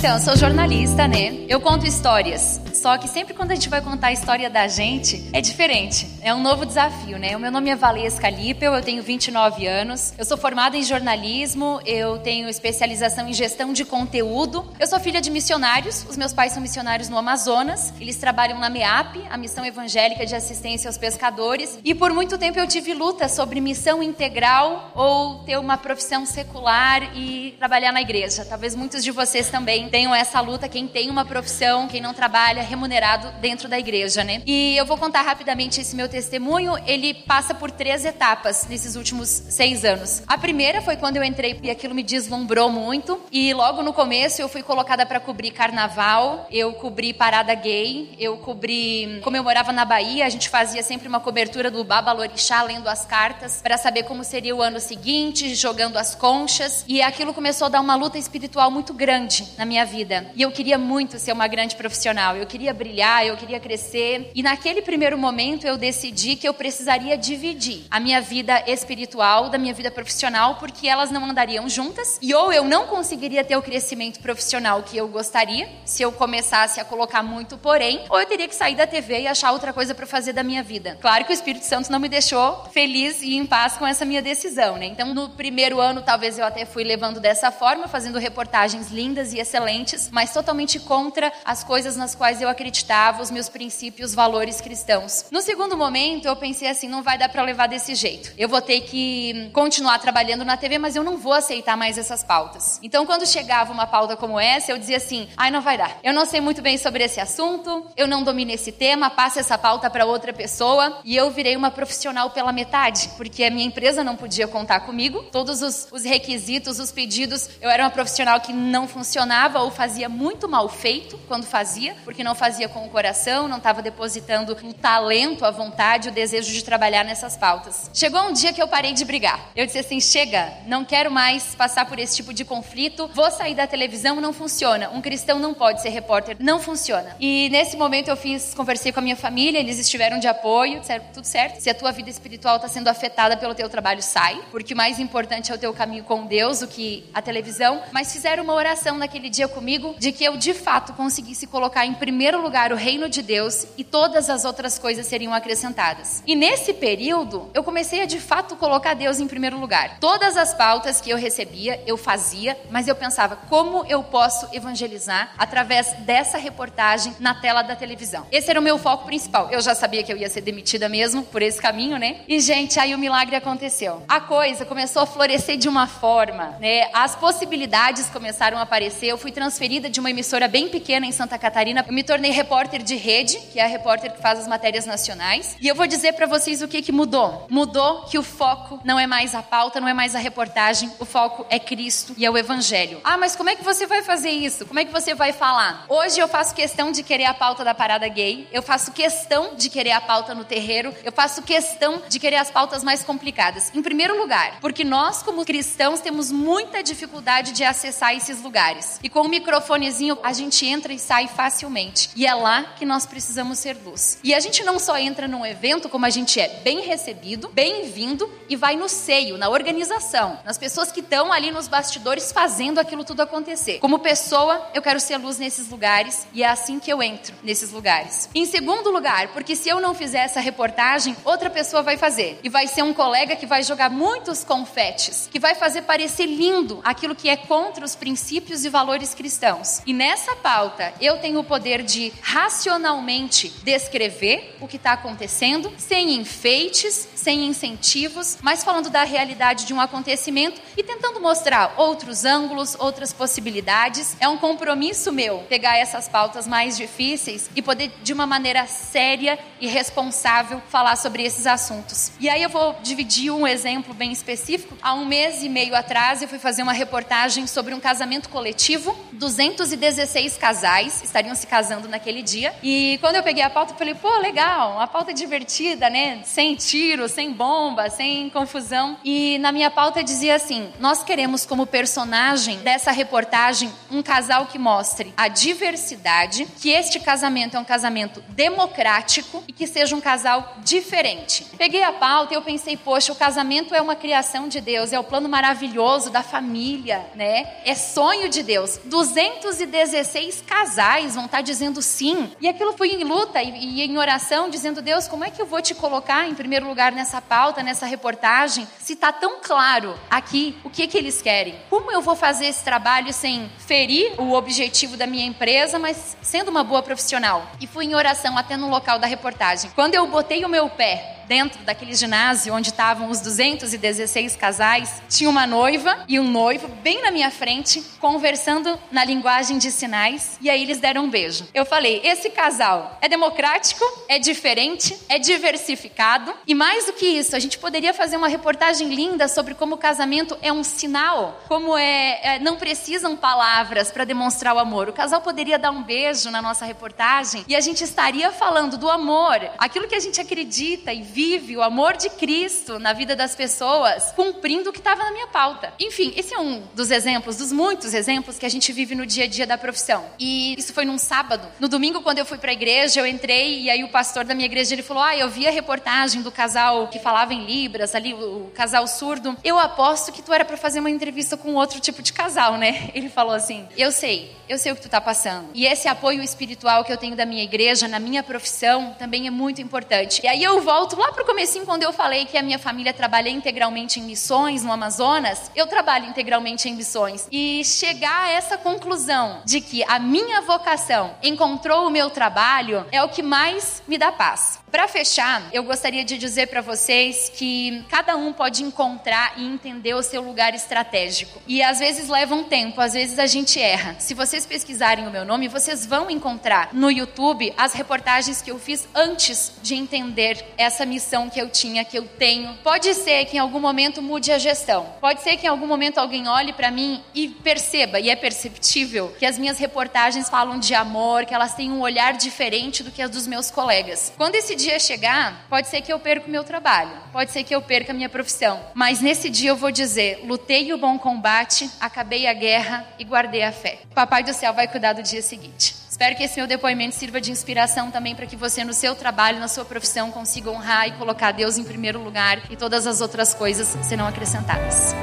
Então, eu sou jornalista, né? Eu conto histórias. Só que sempre quando a gente vai contar a história da gente, é diferente. É um novo desafio, né? O meu nome é Valesca Lippel, eu tenho 29 anos. Eu sou formada em jornalismo, eu tenho especialização em gestão de conteúdo. Eu sou filha de missionários, os meus pais são missionários no Amazonas. Eles trabalham na MEAP, a Missão Evangélica de Assistência aos Pescadores. E por muito tempo eu tive luta sobre missão integral ou ter uma profissão secular e trabalhar na igreja. Talvez muitos de vocês também tenham essa luta, quem tem uma profissão, quem não trabalha, remunerado dentro da igreja, né? E eu vou contar rapidamente esse meu testemunho. Ele passa por três etapas nesses últimos seis anos. A primeira foi quando eu entrei e aquilo me deslumbrou muito. E logo no começo eu fui colocada para cobrir carnaval, eu cobri parada gay, eu cobri. Como eu morava na Bahia, a gente fazia sempre uma cobertura do Babalorixá lendo as cartas para saber como seria o ano seguinte, jogando as conchas. E aquilo começou a dar uma luta espiritual muito grande na minha vida. E eu queria muito ser uma grande profissional. Eu queria brilhar, eu queria crescer. E naquele primeiro momento eu decidi que eu precisaria dividir a minha vida espiritual da minha vida profissional, porque elas não andariam juntas. E ou eu não conseguiria ter o crescimento profissional que eu gostaria, se eu começasse a colocar muito porém, ou eu teria que sair da TV e achar outra coisa para fazer da minha vida. Claro que o Espírito Santo não me deixou feliz e em paz com essa minha decisão, né? Então, no primeiro ano, talvez eu até fui levando dessa forma, fazendo reportagens lindas e excelentes, mas totalmente contra as coisas nas quais eu acreditava, os meus princípios, valores cristãos. No segundo momento, eu pensei assim, não vai dar para levar desse jeito. Eu vou ter que continuar trabalhando na TV, mas eu não vou aceitar mais essas pautas. Então, quando chegava uma pauta como essa, eu dizia assim: "Ai, não vai dar. Eu não sei muito bem sobre esse assunto, eu não domino esse tema, passa essa pauta para outra pessoa". E eu virei uma profissional pela metade, porque a minha empresa não podia contar comigo. Todos os, os requisitos, os pedidos, eu era uma profissional que não funcionava ou fazia muito mal feito quando fazia, porque não fazia com o coração, não estava depositando o talento, a vontade, o desejo de trabalhar nessas pautas. Chegou um dia que eu parei de brigar. Eu disse assim: chega, não quero mais passar por esse tipo de conflito, vou sair da televisão, não funciona. Um cristão não pode ser repórter, não funciona. E nesse momento eu fiz, conversei com a minha família, eles estiveram de apoio, disseram, tudo certo. Se a tua vida espiritual está sendo afetada pelo teu trabalho, sai, porque o mais importante é o teu caminho com Deus do que a televisão. Mas fizeram uma oração naquele dia comigo de que eu de fato conseguisse colocar em primeiro lugar o reino de Deus e todas as outras coisas seriam acrescentadas. E nesse período, eu comecei a de fato colocar Deus em primeiro lugar. Todas as pautas que eu recebia, eu fazia, mas eu pensava como eu posso evangelizar através dessa reportagem na tela da televisão. Esse era o meu foco principal. Eu já sabia que eu ia ser demitida mesmo por esse caminho, né? E gente, aí o milagre aconteceu. A coisa começou a florescer de uma forma, né? As possibilidades começaram a aparecer. Eu fui transferida de uma emissora bem pequena em Santa Catarina. Eu me tornei repórter de rede, que é a repórter que faz as matérias nacionais. E eu vou dizer para vocês o que que mudou. Mudou que o foco não é mais a pauta, não é mais a reportagem, o foco é Cristo e é o evangelho. Ah, mas como é que você vai fazer isso? Como é que você vai falar? Hoje eu faço questão de querer a pauta da parada gay, eu faço questão de querer a pauta no terreiro, eu faço questão de querer as pautas mais complicadas. Em primeiro lugar, porque nós como cristãos temos muita dificuldade de acessar esses lugares. E com o microfonezinho a gente entra e sai facilmente. E é lá que nós precisamos ser luz. E a gente não só entra num evento como a gente é bem recebido, bem-vindo e vai no seio, na organização, nas pessoas que estão ali nos bastidores fazendo aquilo tudo acontecer. Como pessoa, eu quero ser luz nesses lugares e é assim que eu entro nesses lugares. Em segundo lugar, porque se eu não fizer essa reportagem, outra pessoa vai fazer. E vai ser um colega que vai jogar muitos confetes, que vai fazer parecer lindo aquilo que é contra os princípios e valores cristãos. E nessa pauta, eu tenho o poder de racionalmente descrever o que está acontecendo, sem enfeites, sem incentivos, mas falando da realidade de um acontecimento e tentando mostrar outros ângulos, outras possibilidades. É um compromisso meu pegar essas pautas mais difíceis e poder, de uma maneira séria e responsável, falar sobre esses assuntos. E aí eu vou dividir um exemplo bem específico. Há um mês e meio atrás, eu fui fazer uma reportagem sobre um casamento coletivo 216 casais estariam se casando naquele dia. E quando eu peguei a pauta, eu falei, pô, legal, uma pauta divertida, né? Sem tiro, sem bomba, sem confusão. E na minha pauta dizia assim: nós queremos como personagem dessa reportagem um casal que mostre a diversidade, que este casamento é um casamento democrático e que seja um casal diferente. Peguei a pauta e eu pensei, poxa, o casamento é uma criação de Deus, é o plano maravilhoso da família, né? É sonho de Deus. 216 casais vão estar dizendo sim. E aquilo foi em luta e, e em oração, dizendo: Deus, como é que eu vou te colocar em primeiro lugar nessa pauta, nessa reportagem, se está tão claro aqui o que, que eles querem? Como eu vou fazer esse trabalho sem ferir o objetivo da minha empresa, mas sendo uma boa profissional? E fui em oração até no local da reportagem. Quando eu botei o meu pé dentro daquele ginásio onde estavam os 216 casais, tinha uma noiva e um noivo bem na minha frente, conversando na linguagem de sinais, e aí eles deram um beijo. Eu falei: esse casal é democrático, é diferente, é diversificado, e mais do que isso, a gente poderia fazer uma reportagem linda sobre como o casamento é um sinal, como é, é não precisam palavras para demonstrar o amor. O casal poderia dar um beijo na nossa reportagem e a gente estaria falando do amor, aquilo que a gente acredita e vive o amor de Cristo na vida das pessoas, cumprindo o que estava na minha pauta. Enfim, esse é um dos exemplos, dos muitos exemplos que a gente vive no dia a dia da profissão. E isso foi num sábado. No domingo, quando eu fui para a igreja, eu entrei e aí o pastor da minha igreja ele falou: Ah, eu vi a reportagem do casal que falava em Libras, ali, o, casal surdo. Eu aposto que tu era para fazer uma entrevista com outro tipo de casal, né? Ele falou assim: Eu sei, eu sei o que tu tá passando. E esse apoio espiritual que eu tenho da minha igreja, na minha profissão, também é muito importante. E aí eu volto lá lá para o comecinho, quando eu falei que a minha família trabalha integralmente em missões no Amazonas, eu trabalho integralmente em missões. E chegar a essa conclusão de que a minha vocação encontrou o meu trabalho é o que mais me dá paz. Para fechar, eu gostaria de dizer para vocês que cada um pode encontrar e entender o seu lugar estratégico. E às vezes leva um tempo, às vezes a gente erra. Se vocês pesquisarem o meu nome, vocês vão encontrar no YouTube as reportagens que eu fiz antes de entender essa missão que eu tinha, que eu tenho. Pode ser que em algum momento mude a gestão. Pode ser que em algum momento alguém olhe para mim e perceba, e é perceptível, que as minhas reportagens falam de amor, que elas têm um olhar diferente do que as dos meus colegas. Quando esse dia chegar, pode ser que eu perca o meu trabalho, pode ser que eu perca a minha profissão, mas nesse dia eu vou dizer: lutei o bom combate, acabei a guerra e guardei a fé. Papai do céu vai cuidar do dia seguinte. Espero que esse meu depoimento sirva de inspiração também para que você, no seu trabalho, na sua profissão, consiga honrar e colocar Deus em primeiro lugar e todas as outras coisas serão acrescentadas.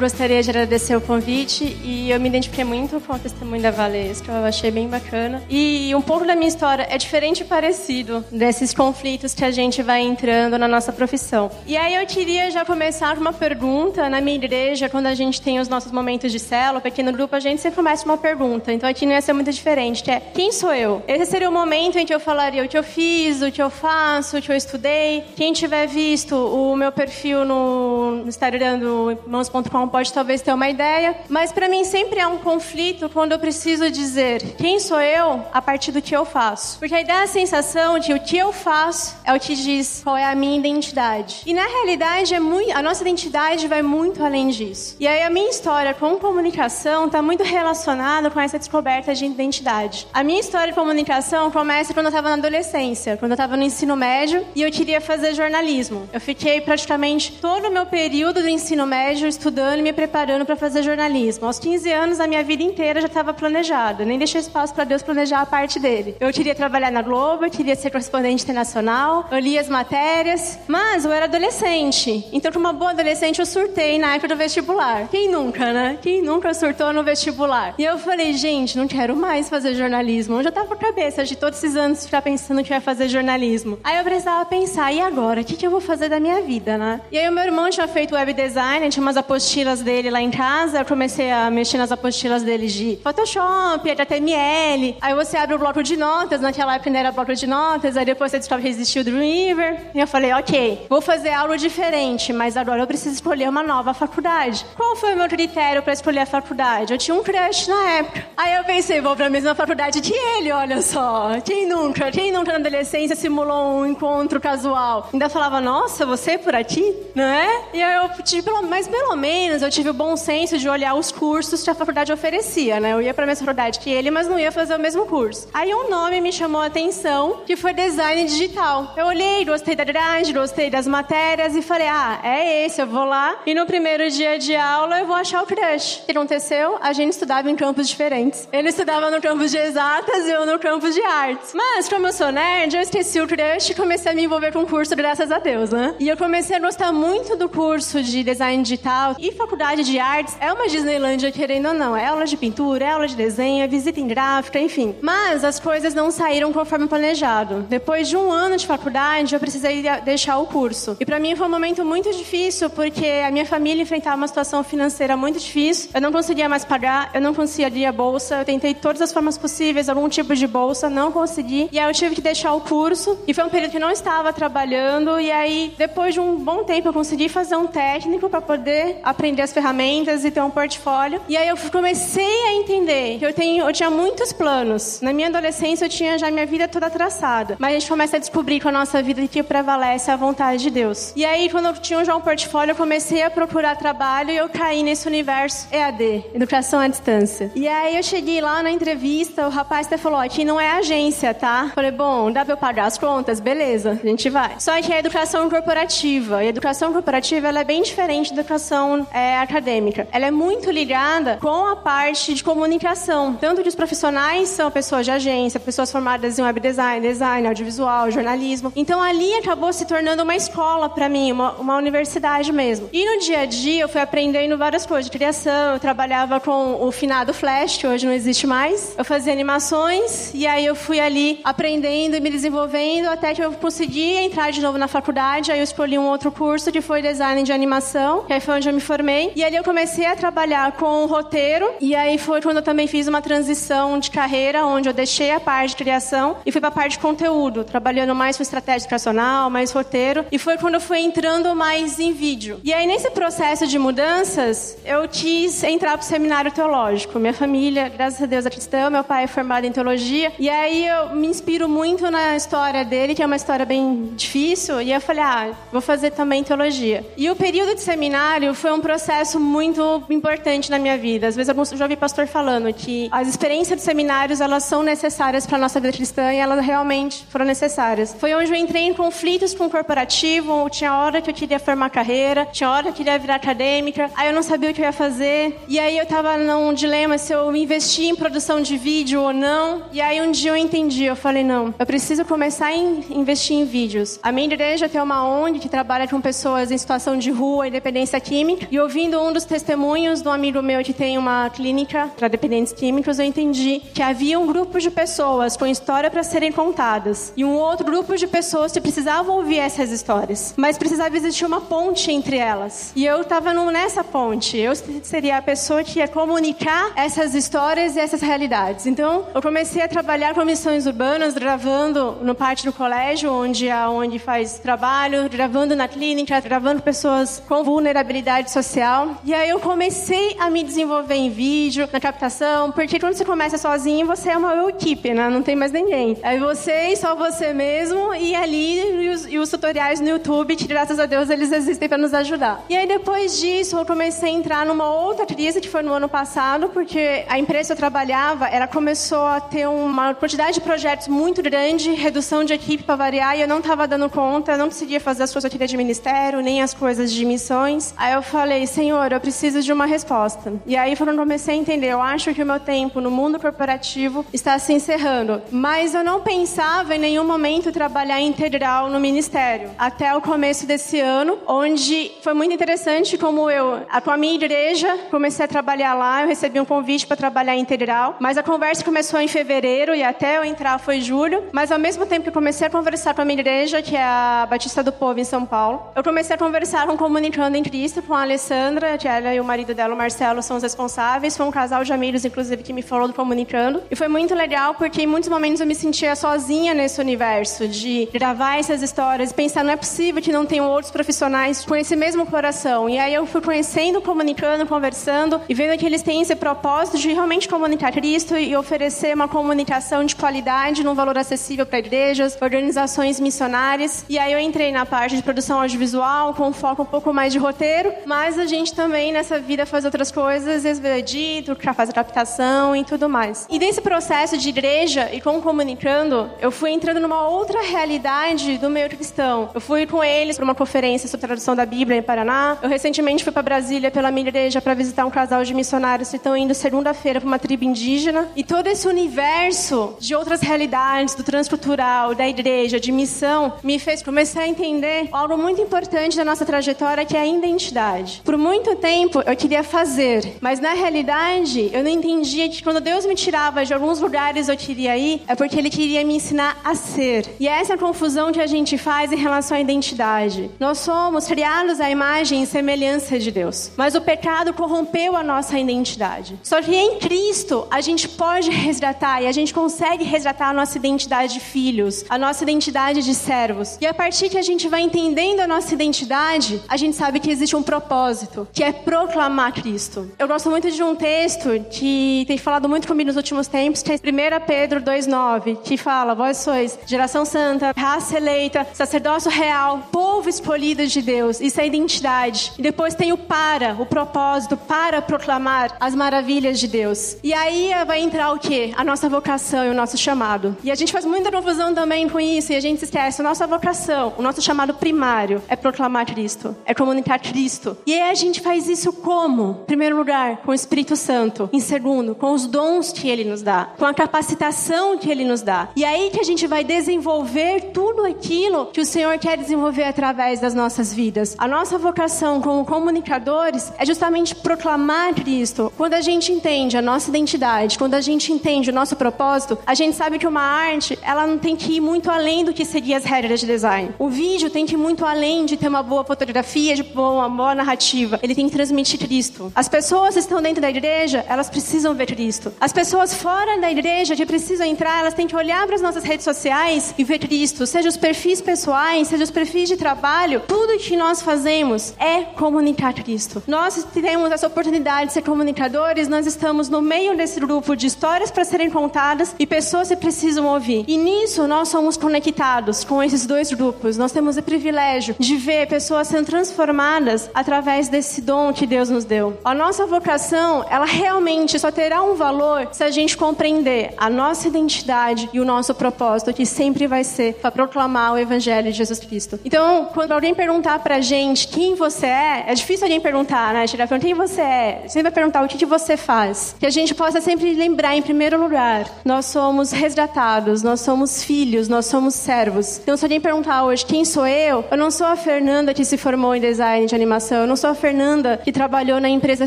Gostaria de agradecer o convite e eu me identifiquei muito com o testemunho da Valesca, eu achei bem bacana. E um pouco da minha história é diferente e parecido desses conflitos que a gente vai entrando na nossa profissão. E aí eu queria já começar com uma pergunta. Na minha igreja, quando a gente tem os nossos momentos de célula, pequeno grupo, a gente sempre começa uma pergunta. Então aqui não ia ser muito diferente, que é quem sou eu? Esse seria o momento em que eu falaria o que eu fiz, o que eu faço, o que eu estudei. Quem tiver visto o meu perfil no, Instagram do irmãos.com pode talvez ter uma ideia, mas para mim sempre é um conflito quando eu preciso dizer quem sou eu a partir do que eu faço. Porque aí dá a sensação de o que eu faço é o que diz qual é a minha identidade. E na realidade é muito, a nossa identidade vai muito além disso. E aí a minha história com comunicação está muito relacionada com essa descoberta de identidade. A minha história de comunicação começa quando eu estava na adolescência, quando eu estava no ensino médio e eu queria fazer jornalismo. Eu fiquei praticamente todo o meu período do ensino médio estudando e me preparando para fazer jornalismo. Aos 15 anos, a minha vida inteira já estava planejada. Nem deixei espaço para Deus planejar a parte dele. Eu queria trabalhar na Globo, eu queria ser correspondente internacional, eu li as matérias, mas eu era adolescente. Então, como uma boa adolescente, eu surtei na época do vestibular. Quem nunca, né? Quem nunca surtou no vestibular? E eu falei, gente, não quero mais fazer jornalismo. Eu já tava com a cabeça de todos esses anos ficar pensando que ia fazer jornalismo. Aí eu precisava pensar, e agora? O que, que eu vou fazer da minha vida, né? E aí o meu irmão tinha feito web design tinha umas apostilas dele lá em casa, eu comecei a mexer nas apostilas dele de Photoshop, HTML. Aí você abre o bloco de notas, naquela época ainda era bloco de notas, aí depois você descobre que existiu o Dreamweaver. E eu falei, ok, vou fazer algo diferente, mas agora eu preciso escolher uma nova faculdade. Qual foi o meu critério para escolher a faculdade? Eu tinha um crush na época. Aí eu pensei, vou para a mesma faculdade que ele, olha só. Quem nunca? Quem nunca na adolescência simulou um encontro casual? Ainda falava, nossa, você por aqui? Não é? E aí eu tive, mas pelo menos eu tive o bom senso de olhar os cursos que a faculdade oferecia, né? Eu ia para a mesma faculdade que ele, mas não ia fazer o mesmo curso. Aí um nome me chamou a atenção, que foi design digital. Eu olhei, gostei da grade, gostei das matérias e falei, ah, é esse, eu vou lá. E no primeiro dia de aula eu vou achar o crush. O que aconteceu? A gente estudava em campos diferentes. Ele estudava no campus de exatas e eu no campus de artes. Mas, como eu sou nerd, eu esqueci o crush e comecei a me envolver com o curso, graças a Deus, né? E eu comecei a gostar muito do curso de design digital e faculdade de artes. É uma Disneylândia, querendo ou não. É aula de pintura, é aula de desenho, é visita em gráfica, enfim. Mas as coisas não saíram conforme planejado. Depois de um ano de faculdade, eu precisei deixar o curso. E para mim foi um momento muito difícil, porque a minha família enfrentava uma situação financeira muito difícil. Eu não conseguia mais pagar, eu não conseguia bolsa. Eu tentei todas as formas possíveis, algum tipo de bolsa, não consegui. E aí eu tive que deixar o curso. E foi um período que eu não estava trabalhando. E aí, depois de um bom tempo, eu consegui fazer um técnico para poder aprender as ferramentas e ter um portfólio. E aí eu comecei a entender que eu, tenho, eu tinha muitos planos. Na minha adolescência, eu tinha já minha vida toda traçada. Mas a gente começa a descobrir com a nossa vida que prevalece a vontade de Deus. E aí, quando eu tinha já um portfólio, eu comecei a procurar trabalho e eu caí nesse universo EAD, Educação à Distância. E aí eu cheguei lá na entrevista, o rapaz até falou, aqui não é agência, tá? Falei, bom, dá pra eu pagar as contas? Beleza, a gente vai. Só que é educação corporativa. E a educação corporativa, ela é bem diferente da educação é, acadêmica. Ela é muito ligada com a parte de comunicação. Tanto que os profissionais são pessoas de agência, pessoas formadas em web design, design, audiovisual, jornalismo. Então ali acabou se tornando uma escola para mim, uma, uma universidade mesmo. E no dia a dia eu fui aprendendo várias coisas de criação. Eu trabalhava com o finado Flash, que hoje não existe mais. Eu fazia animações e aí eu fui ali aprendendo e me desenvolvendo até que eu consegui entrar de novo na faculdade. Aí eu escolhi um outro curso que foi design de animação, que aí foi onde eu me formei. E ali eu comecei a trabalhar com o roteiro e aí foi quando eu também fiz uma transição de carreira, onde eu deixei a parte de criação e fui para a parte de conteúdo, trabalhando mais com estratégia educacional, mais roteiro. E foi quando eu fui entrando mais em vídeo. E aí nesse processo de mudanças, eu quis entrar para o seminário teológico. Minha família, graças a Deus, é cristã, meu pai é formado em teologia. E aí eu me inspiro muito na história dele, que é uma história bem difícil. E eu falei, ah, vou fazer também teologia. E o período de seminário foi um processo muito importante na minha vida. Às vezes eu já ouvi pastor falando que as experiências de seminários elas são necessárias para nossa vida cristã e elas realmente foram necessárias. Foi onde eu entrei em conflitos com o corporativo. Tinha hora que eu queria formar carreira, tinha hora que eu queria virar acadêmica. Aí eu não sabia o que eu ia fazer. E aí eu tava num dilema se eu investir em produção de vídeo ou não. E aí um dia eu entendi, eu falei não, eu preciso começar a investir em vídeos. A minha igreja tem uma ONG que trabalha com pessoas em situação de rua e dependência química. E ouvindo um dos testemunhos de um amigo meu que tem uma clínica para dependentes químicos, eu entendi que havia um grupo de pessoas com história para serem contadas e um outro grupo de pessoas que precisavam ouvir essas histórias, mas precisava existir uma ponte entre elas. E eu estava nessa ponte. Eu seria a pessoa que ia comunicar essas histórias e essas realidades. Então, eu comecei a trabalhar com missões urbanas, gravando no parte do colégio, onde a onde faz trabalho, gravando na clínica, gravando pessoas com vulnerabilidade social. E aí eu comecei a me desenvolver em vídeo, na captação, porque quando você começa sozinho, você é uma equipe, né? Não tem mais ninguém. Aí você só você mesmo, e ali e os, e os tutoriais no YouTube, que graças a Deus eles existem para nos ajudar. E aí depois disso, eu comecei a entrar numa outra crise que foi no ano passado, porque a empresa que eu trabalhava, ela começou a ter uma quantidade de projetos muito grande, redução de equipe para variar, e eu não estava dando conta, eu não conseguia fazer as coisas aqui de ministério, nem as coisas de missões. Aí eu falei, Senhor, eu preciso de uma resposta. E aí foi quando comecei a entender, eu acho que o meu tempo no mundo corporativo está se encerrando. Mas eu não pensava em nenhum momento trabalhar integral no ministério. Até o começo desse ano, onde foi muito interessante como eu, com a minha igreja, comecei a trabalhar lá, eu recebi um convite para trabalhar integral, mas a conversa começou em fevereiro e até eu entrar foi julho, mas ao mesmo tempo que eu comecei a conversar com a minha igreja, que é a Batista do Povo em São Paulo, eu comecei a conversar com Comunicando em Cristo, com a Alessandra, que ela e o marido dela, o Marcelo, são os responsáveis. Foi um casal de amigos, inclusive, que me falou do Comunicando. E foi muito legal porque em muitos momentos eu me sentia sozinha nesse universo de gravar essas histórias e pensar, não é possível que não tenham outros profissionais com esse mesmo coração. E aí eu fui conhecendo, comunicando, conversando e vendo que eles têm esse propósito de realmente comunicar Cristo e oferecer uma comunicação de qualidade num valor acessível para igrejas, organizações missionárias. E aí eu entrei na parte de produção audiovisual com foco um pouco mais de roteiro, mas a gente também nessa vida faz outras coisas, às vezes edito, faz adaptação e tudo mais. E nesse processo de igreja e com comunicando, eu fui entrando numa outra realidade do meio cristão. Eu fui com eles para uma conferência sobre tradução da Bíblia em Paraná. Eu recentemente fui para Brasília pela minha igreja para visitar um casal de missionários que estão indo segunda-feira para uma tribo indígena. E todo esse universo de outras realidades, do transcultural, da igreja, de missão, me fez começar a entender algo muito importante da nossa trajetória, que é a identidade. Por muito tempo eu queria fazer, mas na realidade eu não entendia que quando Deus me tirava de alguns lugares eu queria ir, é porque Ele queria me ensinar a ser. E essa é a confusão que a gente faz em relação à identidade. Nós somos criados à imagem e semelhança de Deus, mas o pecado corrompeu a nossa identidade. Só que em Cristo a gente pode resgatar e a gente consegue resgatar a nossa identidade de filhos, a nossa identidade de servos. E a partir que a gente vai entendendo a nossa identidade, a gente sabe que existe um propósito, que é proclamar Cristo. Eu gosto muito de um texto que tem falado muito comigo nos últimos tempos, que é 1 Pedro 2,9, que fala: Vós sois geração santa, raça eleita, sacerdócio real, povo escolhido de Deus. Isso é identidade. E depois tem o para, o propósito, para proclamar as maravilhas de Deus. E aí vai entrar o que? A nossa vocação e o nosso chamado. E a gente faz muita confusão também com isso, e a gente esquece. A nossa vocação, o nosso chamado primário é proclamar Cristo, é comunicar Cristo. E aí a gente faz isso como? Em primeiro lugar, com o Espírito Santo. Em segundo, com os dons que Ele nos dá, com a capacitação que Ele nos dá. E aí que a gente vai desenvolver tudo aquilo que o Senhor quer desenvolver através das nossas vidas. A nossa vocação como comunicadores é justamente proclamar Cristo. Quando a gente entende a nossa identidade, quando a gente entende o nosso propósito, a gente sabe que uma arte, ela não tem que ir muito além do que seguir as regras de design. O vídeo tem que ir muito além de ter uma boa fotografia, de uma boa narrativa. Ele tem que transmitir Cristo. As pessoas que estão dentro da igreja, elas precisam ver Cristo. As pessoas fora da igreja que precisam entrar, elas têm que olhar para as nossas redes sociais e ver Cristo. Seja os perfis pessoais, seja os perfis de trabalho, tudo que nós fazemos é comunicar Cristo. Nós temos essa oportunidade de ser comunicadores, nós estamos no meio desse grupo de histórias para serem contadas e pessoas que precisam ouvir. E nisso nós somos conectados com esses dois grupos. Nós temos o privilégio de ver pessoas sendo transformadas através desse dom que Deus nos deu. A nossa vocação, ela realmente só terá um valor se a gente compreender a nossa identidade e o nosso propósito, que sempre vai ser para proclamar o evangelho de Jesus Cristo. Então, quando alguém perguntar pra gente quem você é, é difícil alguém perguntar, né? Chegar quem você é. Você vai perguntar o que, que você faz. Que a gente possa sempre lembrar, em primeiro lugar, nós somos resgatados, nós somos filhos, nós somos servos. Então, se alguém perguntar hoje quem sou eu, eu não sou a Fernanda que se formou em design de animação, eu não sou a Fernanda que trabalhou na empresa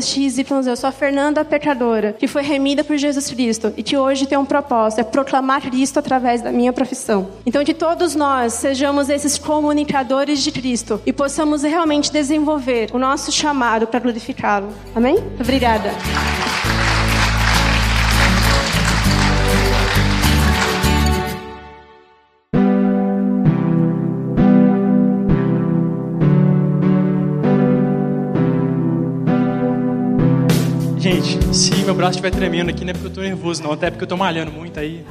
XYZ, eu sou a Fernanda pecadora, que foi remida por Jesus Cristo e que hoje tem um propósito, é proclamar Cristo através da minha profissão. Então, que todos nós sejamos esses comunicadores de Cristo e possamos realmente desenvolver o nosso chamado para glorificá-lo. Amém? Obrigada. Gente, se meu braço estiver tremendo aqui, não é porque eu tô nervoso, não, até porque eu tô malhando muito aí.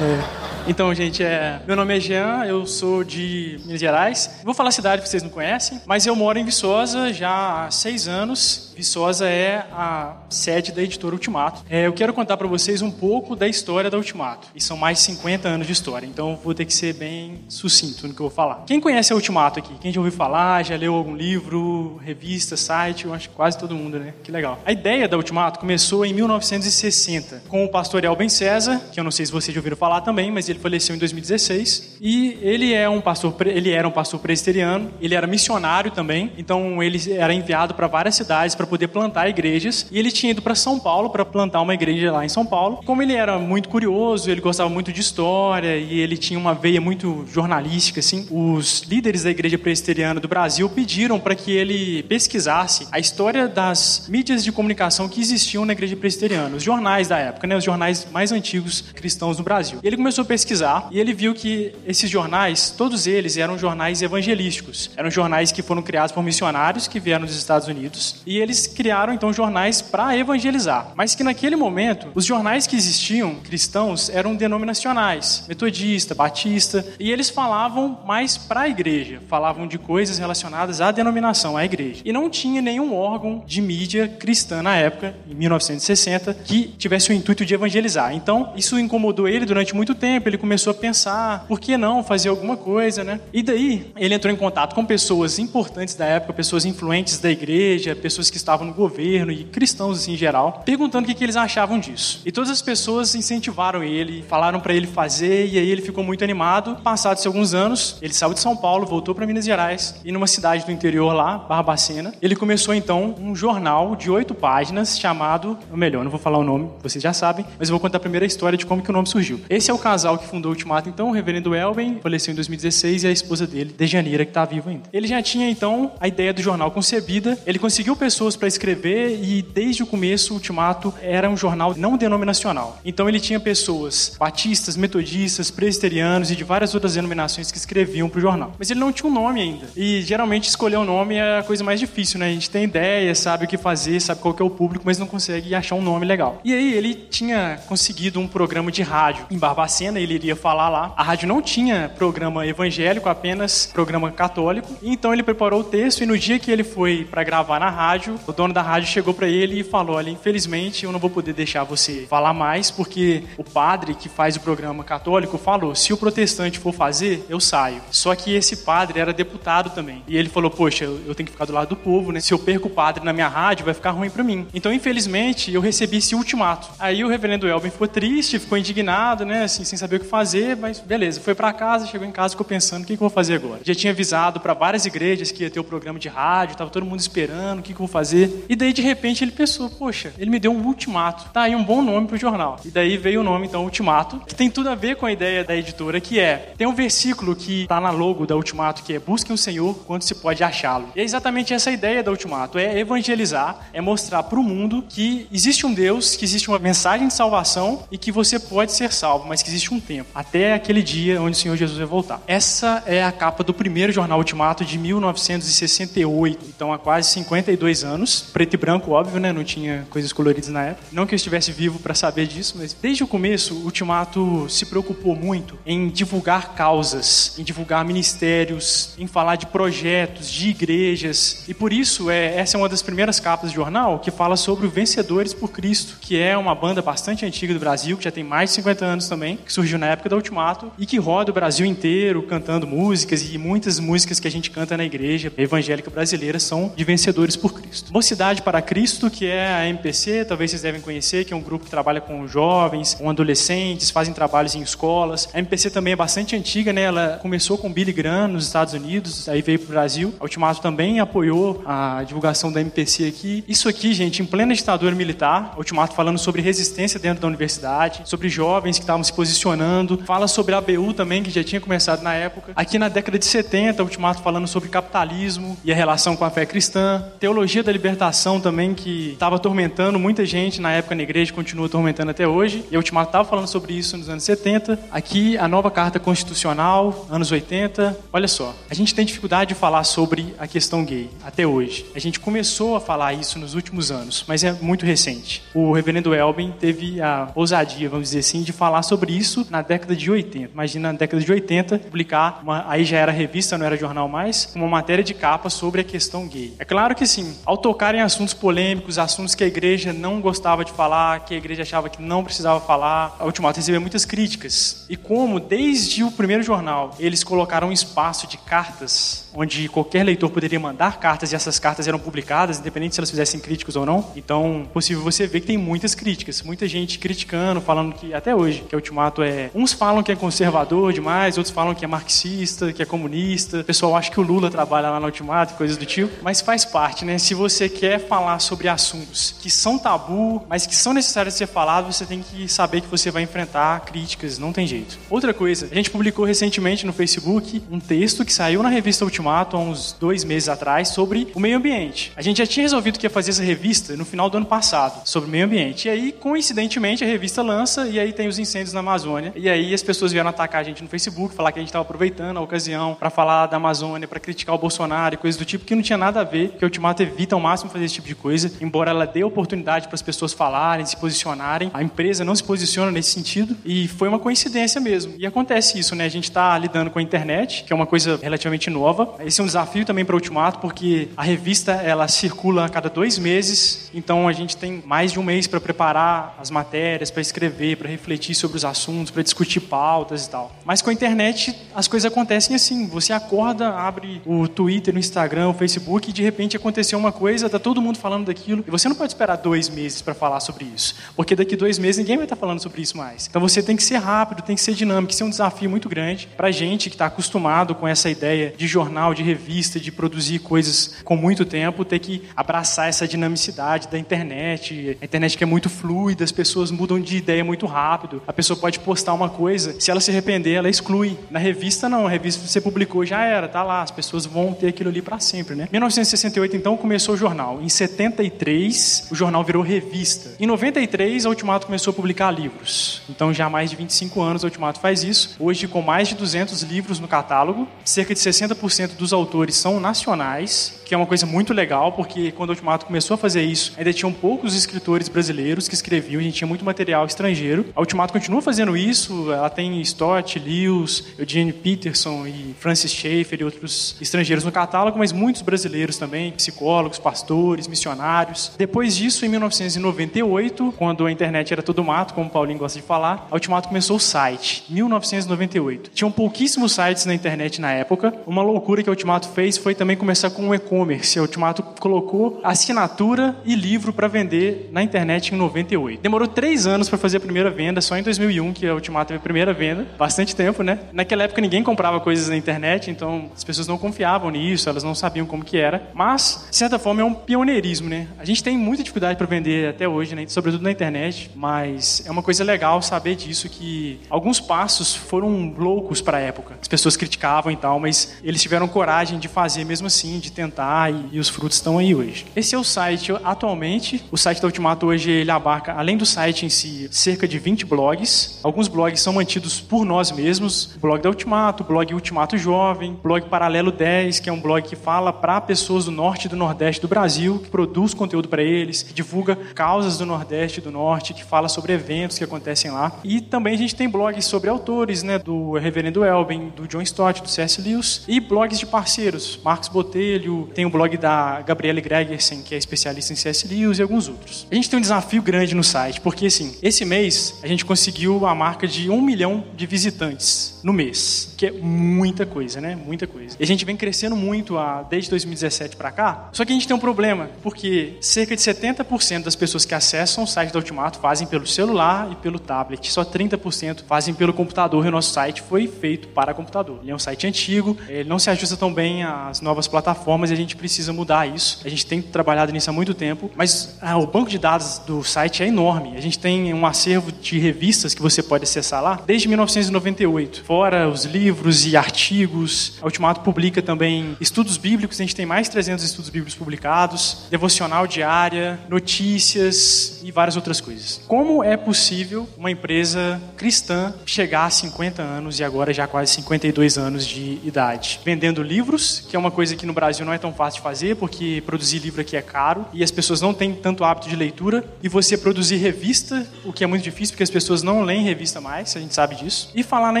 É. Então, gente, é... meu nome é Jean, eu sou de Minas Gerais. Vou falar a cidade que vocês não conhecem, mas eu moro em Viçosa já há seis anos. Viçosa é a sede da editora Ultimato. É, eu quero contar para vocês um pouco da história da Ultimato. E são mais de 50 anos de história, então vou ter que ser bem sucinto no que eu vou falar. Quem conhece a Ultimato aqui? Quem já ouviu falar? Já leu algum livro, revista, site? Eu acho que quase todo mundo, né? Que legal. A ideia da Ultimato começou em 1960 com o pastor Elben César, que eu não sei se vocês já ouviram falar também, mas ele faleceu em 2016. E ele é um pastor, ele era um pastor presbiteriano, ele era missionário também, então ele era enviado para várias cidades para para poder plantar igrejas e ele tinha ido para São Paulo para plantar uma igreja lá em São Paulo. Como ele era muito curioso, ele gostava muito de história e ele tinha uma veia muito jornalística, assim, os líderes da igreja presbiteriana do Brasil pediram para que ele pesquisasse a história das mídias de comunicação que existiam na igreja presbiteriana, os jornais da época, né, os jornais mais antigos cristãos no Brasil. E ele começou a pesquisar e ele viu que esses jornais, todos eles eram jornais evangelísticos. Eram jornais que foram criados por missionários que vieram dos Estados Unidos e eles criaram então jornais para evangelizar. Mas que naquele momento, os jornais que existiam cristãos eram denominacionais, metodista, batista, e eles falavam mais para a igreja, falavam de coisas relacionadas à denominação, à igreja. E não tinha nenhum órgão de mídia cristã na época, em 1960, que tivesse o intuito de evangelizar. Então, isso incomodou ele durante muito tempo, ele começou a pensar, por que não fazer alguma coisa, né? E daí, ele entrou em contato com pessoas importantes da época, pessoas influentes da igreja, pessoas que estavam no governo e cristãos assim, em geral, perguntando o que, eles achavam disso. E todas as pessoas incentivaram ele, falaram para ele fazer, e aí ele ficou muito animado. Passados alguns anos, ele saiu de São Paulo, voltou para Minas Gerais, e numa cidade do interior lá, Barbacena, ele começou então um jornal de oito páginas chamado, ou melhor, não vou falar o nome, vocês já sabem, mas eu vou contar a primeira história de como que o nome surgiu. Esse é o casal que fundou o Ultimato, então, o reverendo Elben, faleceu em 2016, e a esposa dele, Dejanira, que está viva ainda. Ele já tinha então a ideia do jornal concebida, ele conseguiu pessoas para escrever, e desde o começo o Ultimato era um jornal não denominacional. Então ele tinha pessoas batistas, metodistas, presbiterianos e de várias outras denominações que escreviam para o jornal. Mas ele não tinha um nome ainda. E geralmente escolher um nome é a coisa mais difícil, né? A gente tem ideia, sabe o que fazer, sabe qual que é o público, mas não consegue achar um nome legal. E aí ele tinha conseguido um programa de rádio em Barbacena, ele iria falar lá. A rádio não tinha programa evangélico, apenas programa católico. Então ele preparou o texto e no dia que ele foi para gravar na rádio, o dono da rádio chegou para ele e falou: "Olha, infelizmente eu não vou poder deixar você falar mais porque o padre que faz o programa católico falou: se o protestante for fazer, eu saio. Só que esse padre era deputado também. E ele falou: poxa, eu tenho que ficar do lado do povo, né? Se eu perco o padre na minha rádio, vai ficar ruim para mim. Então, infelizmente, eu recebi esse ultimato. Aí o reverendo Elben ficou triste, ficou indignado, né? Assim, sem saber o que fazer, mas beleza. Foi para casa, chegou em casa, ficou pensando: o que, que eu vou fazer agora? Já tinha avisado para várias igrejas que ia ter o programa de rádio, tava todo mundo esperando, o que, que eu vou fazer? E daí, de repente, ele pensou: poxa, ele me deu um ultimato. Tá aí um bom nome pro jornal. E daí veio o nome, então, Ultimato, que tem tudo a ver com a ideia da editora, que é, tem um versículo que tá na logo da Ultimato, que é busquem o Senhor quando se pode achá-lo. E é exatamente essa ideia da Ultimato, é evangelizar, é mostrar para o mundo que existe um Deus, que existe uma mensagem de salvação e que você pode ser salvo, mas que existe um tempo, até aquele dia onde o Senhor Jesus vai voltar. Essa é a capa do primeiro jornal Ultimato de 1968, então há quase 52 anos, preto e branco, óbvio, né? Não tinha coisas coloridas na época. Não que eu estivesse vivo para saber disso, mas desde o começo o Ultimato se preocupou muito em divulgar causas, em divulgar ministérios, em falar de projetos, de igrejas. E por isso, é, essa é uma das primeiras capas do jornal que fala sobre o Vencedores por Cristo, que é uma banda bastante antiga do Brasil, que já tem mais de 50 anos também, que surgiu na época do Ultimato e que roda o Brasil inteiro cantando músicas e muitas músicas que a gente canta na igreja evangélica brasileira são de Vencedores por Cristo. Mocidade para Cristo, que é a MPC, talvez vocês devem conhecer, que é um grupo que trabalha com jovens, com adolescentes, fazem trabalhos em escolas. A MPC também é bastante antiga, né? Ela começou com Billy Graham nos Estados Unidos, aí veio para o Brasil. A Ultimato também apoiou a divulgação da MPC aqui. Isso aqui, gente, em plena ditadura militar, a Ultimato falando sobre resistência dentro da universidade, sobre jovens que estavam se posicionando, fala sobre a ABU também, que já tinha começado na época. Aqui na década de 70, a Ultimato falando sobre capitalismo e a relação com a fé cristã. Teologia da libertação também, que estava atormentando muita gente na época na igreja, continua atormentando até hoje. E a Ultimato estava falando sobre isso nos anos 70. Aqui, a nova Carta Constitucional, anos 80. Olha só, a gente tem dificuldade de falar sobre a questão gay até hoje. A gente começou a falar isso nos últimos anos, mas é muito recente. O reverendo Elben teve a ousadia, vamos dizer assim, de falar sobre isso na década de 80. Imagina na década de 80 publicar, uma, aí já era revista, não era jornal mais, uma matéria de capa sobre a questão gay. É claro que sim, tocar em assuntos polêmicos, assuntos que a igreja não gostava de falar, que a igreja achava que não precisava falar, a Ultimato recebeu muitas críticas. E como, desde o primeiro jornal, eles colocaram um espaço de cartas onde qualquer leitor poderia mandar cartas e essas cartas eram publicadas, independente se elas fizessem críticos ou não. Então, possível você ver que tem muitas críticas, muita gente criticando, falando que até hoje que Ultimato é, uns falam que é conservador demais, outros falam que é marxista, que é comunista. O pessoal acha que o Lula trabalha lá no Ultimato, coisas do tipo, mas faz parte, né? Se você quer falar sobre assuntos que são tabu, mas que são necessários de ser falados, você tem que saber que você vai enfrentar críticas, não tem jeito. Outra coisa, a gente publicou recentemente no Facebook um texto que saiu na revista Ultimato há uns dois meses atrás sobre o meio ambiente. A gente já tinha resolvido que ia fazer essa revista no final do ano passado, sobre o meio ambiente. E aí, coincidentemente, a revista lança e aí tem os incêndios na Amazônia. E aí as pessoas vieram atacar a gente no Facebook, falar que a gente estava aproveitando a ocasião para falar da Amazônia, para criticar o Bolsonaro e coisas do tipo, que não tinha nada a ver, que o Ultimato evita ao máximo fazer esse tipo de coisa, embora ela dê oportunidade para as pessoas falarem, se posicionarem. A empresa não se posiciona nesse sentido e foi uma coincidência mesmo. E acontece isso, né? A gente está lidando com a internet, que é uma coisa relativamente nova. Esse é um desafio também para o Ultimato, porque a revista ela circula a cada dois meses, então a gente tem mais de um mês para preparar as matérias, para escrever, para refletir sobre os assuntos, para discutir pautas e tal. Mas com a internet as coisas acontecem assim. Você acorda, abre o Twitter, o Instagram, o Facebook e de repente aconteceu uma coisa, tá todo mundo falando daquilo e você não pode esperar dois meses para falar sobre isso, porque daqui dois meses ninguém vai estar falando sobre isso mais. Então você tem que ser rápido, tem que ser dinâmico. Isso é um desafio muito grande para gente que está acostumado com essa ideia de jornal, de revista, de produzir coisas com muito tempo, ter que abraçar essa dinamicidade da internet. A internet que é muito fluida, as pessoas mudam de ideia muito rápido. A pessoa pode postar uma coisa, se ela se arrepender, ela exclui. Na revista não, a revista você publicou já era, tá lá, as pessoas vão ter aquilo ali para sempre, né? 1968 então começou o jornal. Em 73 o jornal virou revista. Em 93 a Ultimato começou a publicar livros. Então já há mais de 25 anos a Ultimato faz isso. Hoje com mais de 200 livros no catálogo, cerca de 60% dos autores são nacionais que é uma coisa muito legal, porque quando o Ultimato começou a fazer isso, ainda tinham poucos escritores brasileiros que escreviam, a gente tinha muito material estrangeiro. A Ultimato continua fazendo isso, ela tem Stott, Lewis, Eugene Peterson e Francis Schaeffer e outros estrangeiros no catálogo, mas muitos brasileiros também, psicólogos, pastores, missionários. Depois disso, em 1998, quando a internet era todo mato, como o Paulinho gosta de falar, a Ultimato começou o site, 1998. Tinham pouquíssimos sites na internet na época. Uma loucura que a Ultimato fez foi também começar com um e-commerce. A Ultimato colocou assinatura e livro para vender na internet em 98. Demorou três anos para fazer a primeira venda, só em 2001 que a Ultimato teve a primeira venda. Bastante tempo, né? Naquela época ninguém comprava coisas na internet, então as pessoas não confiavam nisso, elas não sabiam como que era. Mas, de certa forma, é um pioneirismo, né? A gente tem muita dificuldade para vender até hoje, né? sobretudo na internet, mas é uma coisa legal saber disso que alguns passos foram loucos para a época. As pessoas criticavam e tal, mas eles tiveram coragem de fazer mesmo assim, de tentar e, e os frutos estão aí hoje. Esse é o site atualmente. O site da Ultimato hoje ele abarca, além do site em si, cerca de 20 blogs. Alguns blogs são mantidos por nós mesmos. O blog da Ultimato, blog Ultimato Jovem, blog Paralelo 10, que é um blog que fala para pessoas do norte e do nordeste do Brasil, que produz conteúdo para eles, que divulga causas do nordeste e do norte, que fala sobre eventos que acontecem lá. E também a gente tem blogs sobre autores, né, do Reverendo Elben, do John Stott, do C.S. Lewis, e blogs de parceiros, Marcos Botelho, tem o blog da Gabriele Gregersen, que é especialista em C.S. Lewis e alguns outros. A gente tem um desafio grande no site, porque assim, esse mês a gente conseguiu a marca de um milhão de visitantes no mês, que é muita coisa, né? Muita coisa. E a gente vem crescendo muito a, desde 2017 para cá, só que a gente tem um problema, porque cerca de 70% das pessoas que acessam o site da Ultimato fazem pelo celular e pelo tablet, só 30% fazem pelo computador e o nosso site foi feito para computador. Ele é um site antigo, ele não se ajusta tão bem às novas plataformas e a gente precisa mudar isso. A gente tem trabalhado nisso há muito tempo, mas ah, o banco de dados do site é enorme. A gente tem um acervo de revistas que você pode acessar lá desde 1998. Fora os livros e artigos, a Ultimato publica também estudos bíblicos, a gente tem mais de 300 estudos bíblicos publicados, devocional diária, notícias e várias outras coisas. Como é possível uma empresa cristã chegar a 50 anos e agora já quase 52 anos de idade? Vendendo livros, que é uma coisa que no Brasil não é tão fácil de fazer, porque produzir livro aqui é caro e as pessoas não têm tanto hábito de leitura, e você produzir revista, o que é muito difícil, porque as pessoas não leem revista mais, a gente sabe disso, e falar na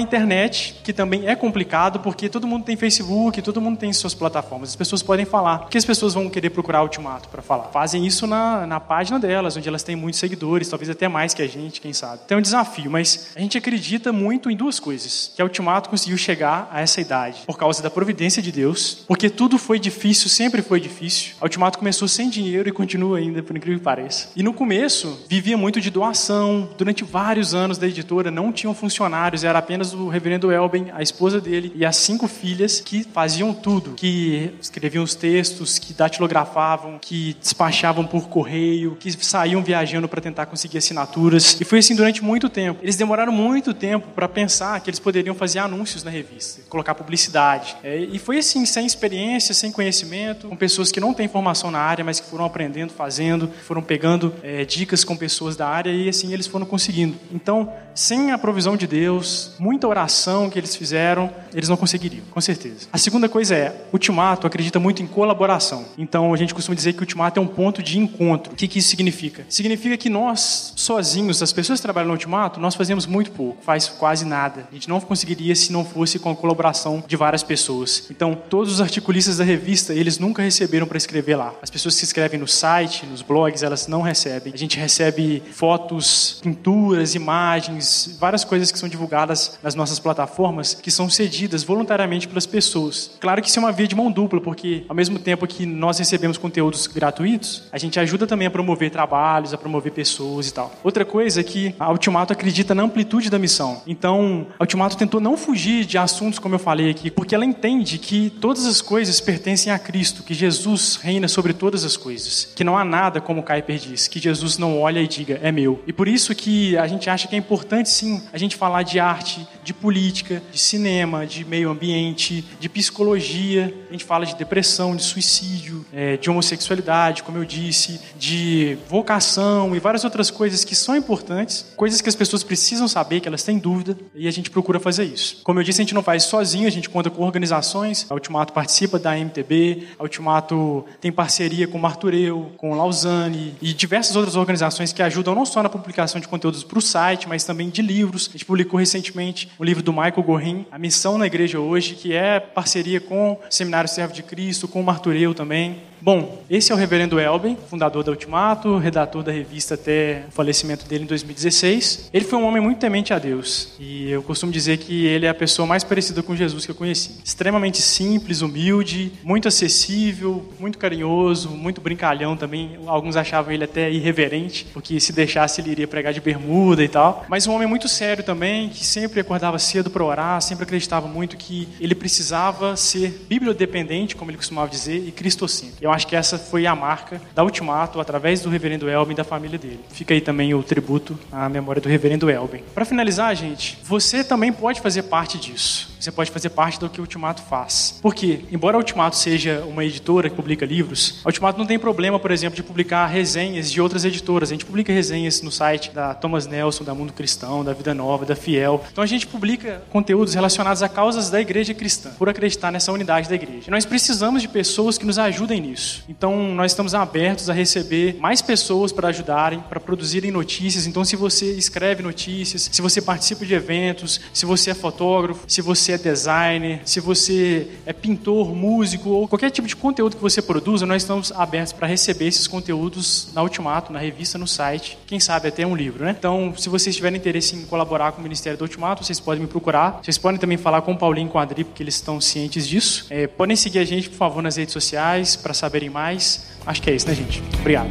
internet, que também é complicado, porque todo mundo tem Facebook, todo mundo tem suas plataformas, as pessoas podem falar. Que as pessoas vão querer procurar Ultimato para falar? Fazem isso na, na página delas, onde elas têm muitos seguidores, talvez até mais que a gente, quem sabe. Então é um desafio, mas a gente acredita muito em duas coisas, que a Ultimato conseguiu chegar a essa idade, por causa da providência de Deus, porque tudo foi difícil, sempre foi difícil. A Ultimato começou sem dinheiro e continua ainda, por incrível que pareça. E no começo, vivia muito de doação. Durante vários anos da editora, não tinham funcionários, era apenas o reverendo Elben, a esposa dele e as cinco filhas que faziam tudo, que escreviam os textos, que datilografavam que despachavam por correio, que saíam viajando para tentar conseguir assinaturas. E foi assim durante muito tempo. Eles demoraram muito tempo para pensar que eles poderiam fazer anúncios na revista, colocar publicidade. É, e foi assim, sem experiência, sem conhecimento, com pessoas que não têm formação na área, mas que foram aprendendo, fazendo, foram pegando é, dicas com pessoas da área e assim eles foram conseguindo. Então, sem a provisão de Deus, muita oração que eles fizeram, eles não conseguiriam, com certeza. A segunda coisa é, Ultimato acredita muito em colaboração. Então, a gente costuma dizer que o Ultimato é um ponto de encontro. O que, que isso significa? Significa que nós, sozinhos, as pessoas que trabalham no Ultimato, nós fazemos muito pouco, faz quase nada. A gente não conseguiria se não fosse com a colaboração de várias pessoas. Então, todos os articulistas da revista, eles nunca receberam para escrever lá. As pessoas que se escrevem no site, nos blogs, elas não recebem. A gente recebe fotos, pinturas, imagens, várias coisas que são divulgadas nas nossas plataformas que são cedidas voluntariamente pelas pessoas. Claro que isso é uma via de mão dupla, porque ao mesmo tempo que nós recebemos conteúdos gratuitos, a gente ajuda também a promover trabalhos, a promover pessoas e tal. Outra coisa é que a Ultimato acredita na amplitude da missão. Então, a Ultimato tentou não fugir de assuntos como eu falei aqui, porque ela entende que todas as coisas pertencem a Cristo, que Jesus reina sobre todas as coisas, que não há nada, como Kuyper diz, que Jesus não olha e diga, é meu. E por isso que a gente acha que é importante sim a gente falar de arte, de política, de cinema, de meio ambiente, de psicologia. A gente fala de depressão, de suicídio, é, de homossexualidade, como eu disse, de vocação e várias outras coisas que são importantes, coisas que as pessoas precisam saber, que elas têm dúvida, e a gente procura fazer isso. Como eu disse, a gente não faz sozinho, a gente conta com organizações. A Ultimato participa da MTB, a Ultimato tem parceria com o Martureu, com o Lausanne e diversas outras organizações que ajudam não só na publicação de conteúdos para o site, mas também de livros. A gente publicou recentemente o livro do Michael Gorin, A Missão na Igreja Hoje, que é parceria com o Seminário Servo de Cristo, com o Martureu também. Bom, esse é o reverendo Elben, fundador da Ultimato, redator da revista até o falecimento dele em 2016. Ele foi um homem muito temente a Deus e eu costumo dizer que ele é a pessoa mais parecida com Jesus que eu conheci. Extremamente simples, humilde, muito acessível, muito carinhoso, muito brincalhão também. Alguns achavam ele até irreverente, porque se deixasse ele iria pregar de bermuda e tal. Mas um homem muito sério também, que sempre acordava cedo para orar, sempre acreditava muito que ele precisava ser bibliodependente, como ele costumava dizer, e cristocêntrico. Eu acho que essa foi a marca da Ultimato, através do reverendo Elben e da família dele. Fica aí também o tributo à memória do reverendo Elben. Para finalizar, gente, você também pode fazer parte disso. Você pode fazer parte do que o Ultimato faz. Porque, embora a Ultimato seja uma editora que publica livros, a Ultimato não tem problema, por exemplo, de publicar resenhas de outras editoras. A gente publica resenhas no site da Thomas Nelson, da Mundo Cristão, da Vida Nova, da Fiel. Então a gente publica conteúdos relacionados a causas da igreja cristã, por acreditar nessa unidade da igreja. E nós precisamos de pessoas que nos ajudem nisso. Então nós estamos abertos a receber mais pessoas para ajudarem, para produzirem notícias. Então se você escreve notícias, se você participa de eventos, se você é fotógrafo, se você é designer, se você é pintor, músico ou qualquer tipo de conteúdo que você produza, nós estamos abertos para receber esses conteúdos na Ultimato, na revista, no site, quem sabe até um livro, né? Então, se vocês tiverem interesse em colaborar com o Ministério do Ultimato, vocês podem me procurar. Vocês podem também falar com o Paulinho e com a Adri, porque eles estão cientes disso. É, podem seguir a gente, por favor, nas redes sociais para saberem mais. Acho que é isso, né, gente? Obrigado.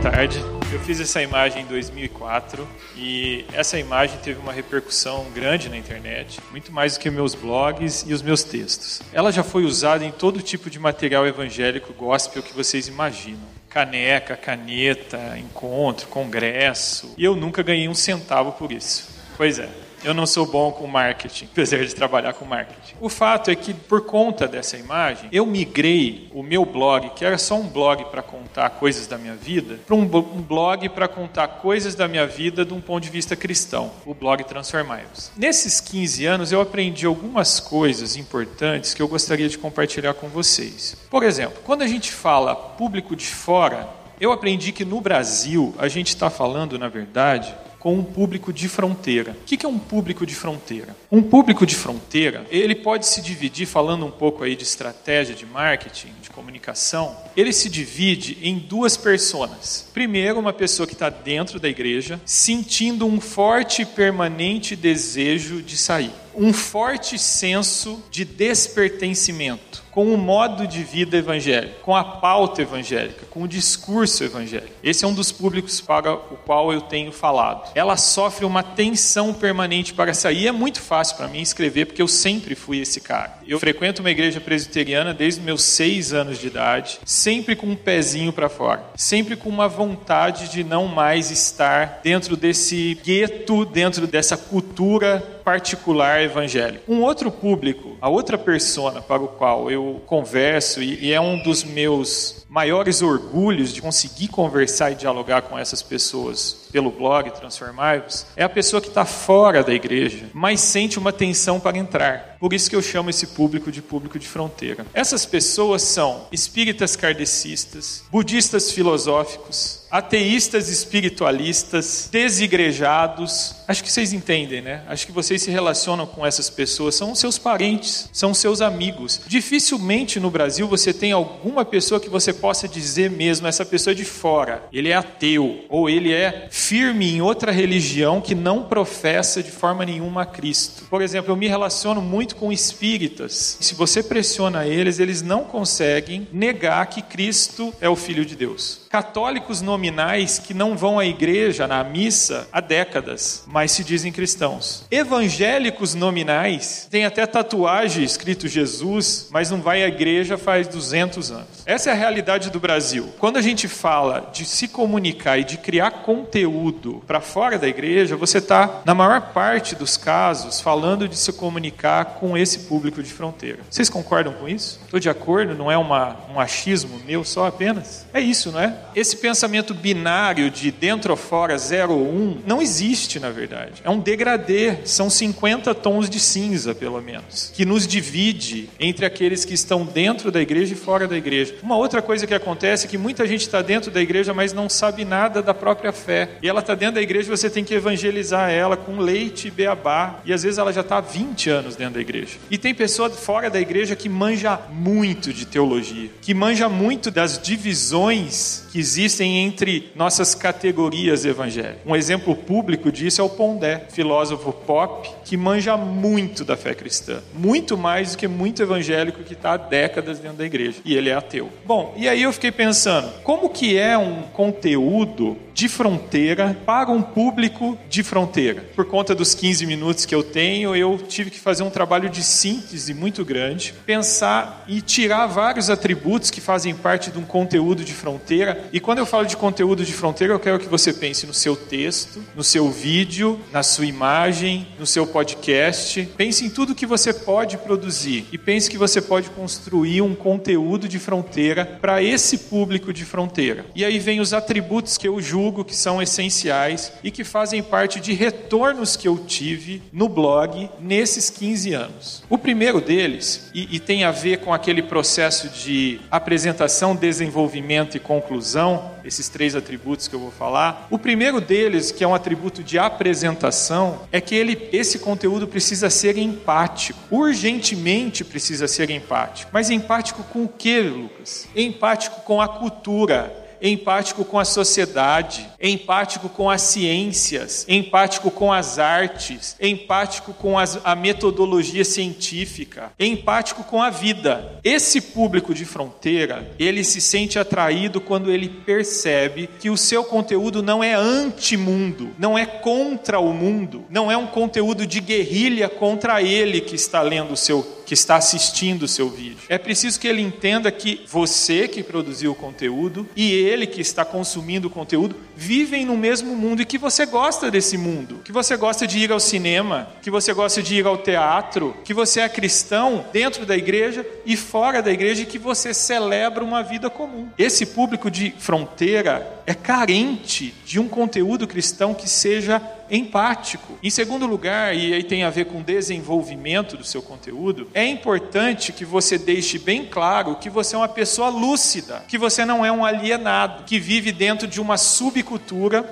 Tarde. Eu fiz essa imagem em 2004 e essa imagem teve uma repercussão grande na internet, muito mais do que meus blogs e os meus textos. Ela já foi usada em todo tipo de material evangélico gospel que vocês imaginam. Caneca, caneta, encontro, congresso. E eu nunca ganhei um centavo por isso. Pois é. Eu não sou bom com marketing, apesar de trabalhar com marketing. O fato é que, por conta dessa imagem, eu migrei o meu blog, que era só um blog para contar coisas da minha vida, para um blog para contar coisas da minha vida de um ponto de vista cristão, o blog Transformai-vos. Nesses 15 anos, eu aprendi algumas coisas importantes que eu gostaria de compartilhar com vocês. Por exemplo, quando a gente fala público de fora, eu aprendi que no Brasil a gente está falando, na verdade, com um público de fronteira. O que é um público de fronteira? Um público de fronteira, ele pode se dividir, falando um pouco aí de estratégia de marketing, de comunicação, ele se divide em duas personas. Primeiro, uma pessoa que está dentro da igreja, sentindo um forte e permanente desejo de sair. Um forte senso de despertencimento com o modo de vida evangélico, com a pauta evangélica, com o discurso evangélico. Esse é um dos públicos para o qual eu tenho falado. Ela sofre uma tensão permanente para sair. É muito fácil para mim escrever, porque eu sempre fui esse cara. Eu frequento uma igreja presbiteriana desde meus seis anos de idade, sempre com um pezinho para fora, sempre com uma vontade de não mais estar dentro desse gueto, dentro dessa cultura particular Um outro público, a outra persona para o qual eu converso e, é um dos meus maiores orgulhos de conseguir conversar e dialogar com essas pessoas pelo blog Transformai-vos, é a pessoa que está fora da igreja, mas sente uma tensão para entrar. Por isso que eu chamo esse público de público de fronteira. Essas pessoas são espíritas kardecistas, budistas filosóficos, ateístas espiritualistas, desigrejados. Acho que vocês entendem, né? Acho que vocês se relacionam com essas pessoas, são seus parentes, são seus amigos. Dificilmente no Brasil você tem alguma pessoa que você possa dizer mesmo, essa pessoa é de fora, ele é ateu, ou ele é firme em outra religião que não professa de forma nenhuma a Cristo. Por exemplo, eu me relaciono muito com espíritas. Se você pressiona eles, eles não conseguem negar que Cristo é o Filho de Deus. Católicos nominais que não vão à igreja, na missa, há décadas, mas se dizem cristãos. Evangélicos nominais têm até tatuagem escrito Jesus, mas não vai à igreja faz 200 anos. Essa é a realidade do Brasil. Quando a gente fala de se comunicar e de criar conteúdo para fora da igreja, você está, na maior parte dos casos, falando de se comunicar com esse público de fronteira. Vocês concordam com isso? Estou de acordo? Não é uma, um achismo meu só apenas? É isso, não é? Esse pensamento binário de dentro ou fora, zero ou um, não existe, na verdade. É um degradê. São 50 tons de cinza, pelo menos, que nos divide entre aqueles que estão dentro da igreja e fora da igreja. Uma outra coisa que acontece é que muita gente está dentro da igreja, mas não sabe nada da própria fé. E ela está dentro da igreja, você tem que evangelizar ela com leite e beabá. E às vezes ela já está há 20 anos dentro da igreja. E tem pessoa fora da igreja que manja muito de teologia, que manja muito das divisões que existem entre nossas categorias evangélicas. Um exemplo público disso é o Pondé, filósofo pop, que manja muito da fé cristã, muito mais do que muito evangélico que está há décadas dentro da igreja. E ele é ateu. Bom, e aí eu fiquei pensando, como que é um conteúdo de fronteira para um público de fronteira? Por conta dos 15 minutos que eu tenho, eu tive que fazer um trabalho de síntese muito grande, pensar e tirar vários atributos que fazem parte de um conteúdo de fronteira. E quando eu falo de conteúdo de fronteira, eu quero que você pense no seu texto, no seu vídeo, na sua imagem, no seu podcast. Pense em tudo que você pode produzir e pense que você pode construir um conteúdo de fronteira para esse público de fronteira. E aí vem os atributos que eu julgo que são essenciais e que fazem parte de retornos que eu tive no blog nesses 15 anos. O primeiro deles, e, e tem a ver com aquele processo de apresentação, desenvolvimento e conclusão, esses três atributos que eu vou falar. O primeiro deles, que é um atributo de apresentação, é que ele, esse conteúdo precisa ser empático. Urgentemente precisa ser empático. Mas empático com o que, Lucas? Empático com a cultura, empático com a sociedade, empático com as ciências, empático com as artes, empático com as, a metodologia científica, empático com a vida. Esse público de fronteira, ele se sente atraído quando ele percebe que o seu conteúdo não é anti-mundo, não é contra o mundo, não é um conteúdo de guerrilha contra ele que está lendo o seu que está assistindo o seu vídeo. É preciso que ele entenda que você que produziu o conteúdo e ele que está consumindo o conteúdo vivem no mesmo mundo e que você gosta desse mundo, que você gosta de ir ao cinema, que você gosta de ir ao teatro, que você é cristão dentro da igreja e fora da igreja e que você celebra uma vida comum. Esse público de fronteira é carente de um conteúdo cristão que seja empático. Em segundo lugar, e aí tem a ver com desenvolvimento do seu conteúdo, é importante que você deixe bem claro que você é uma pessoa lúcida, que você não é um alienado, que vive dentro de uma subcultura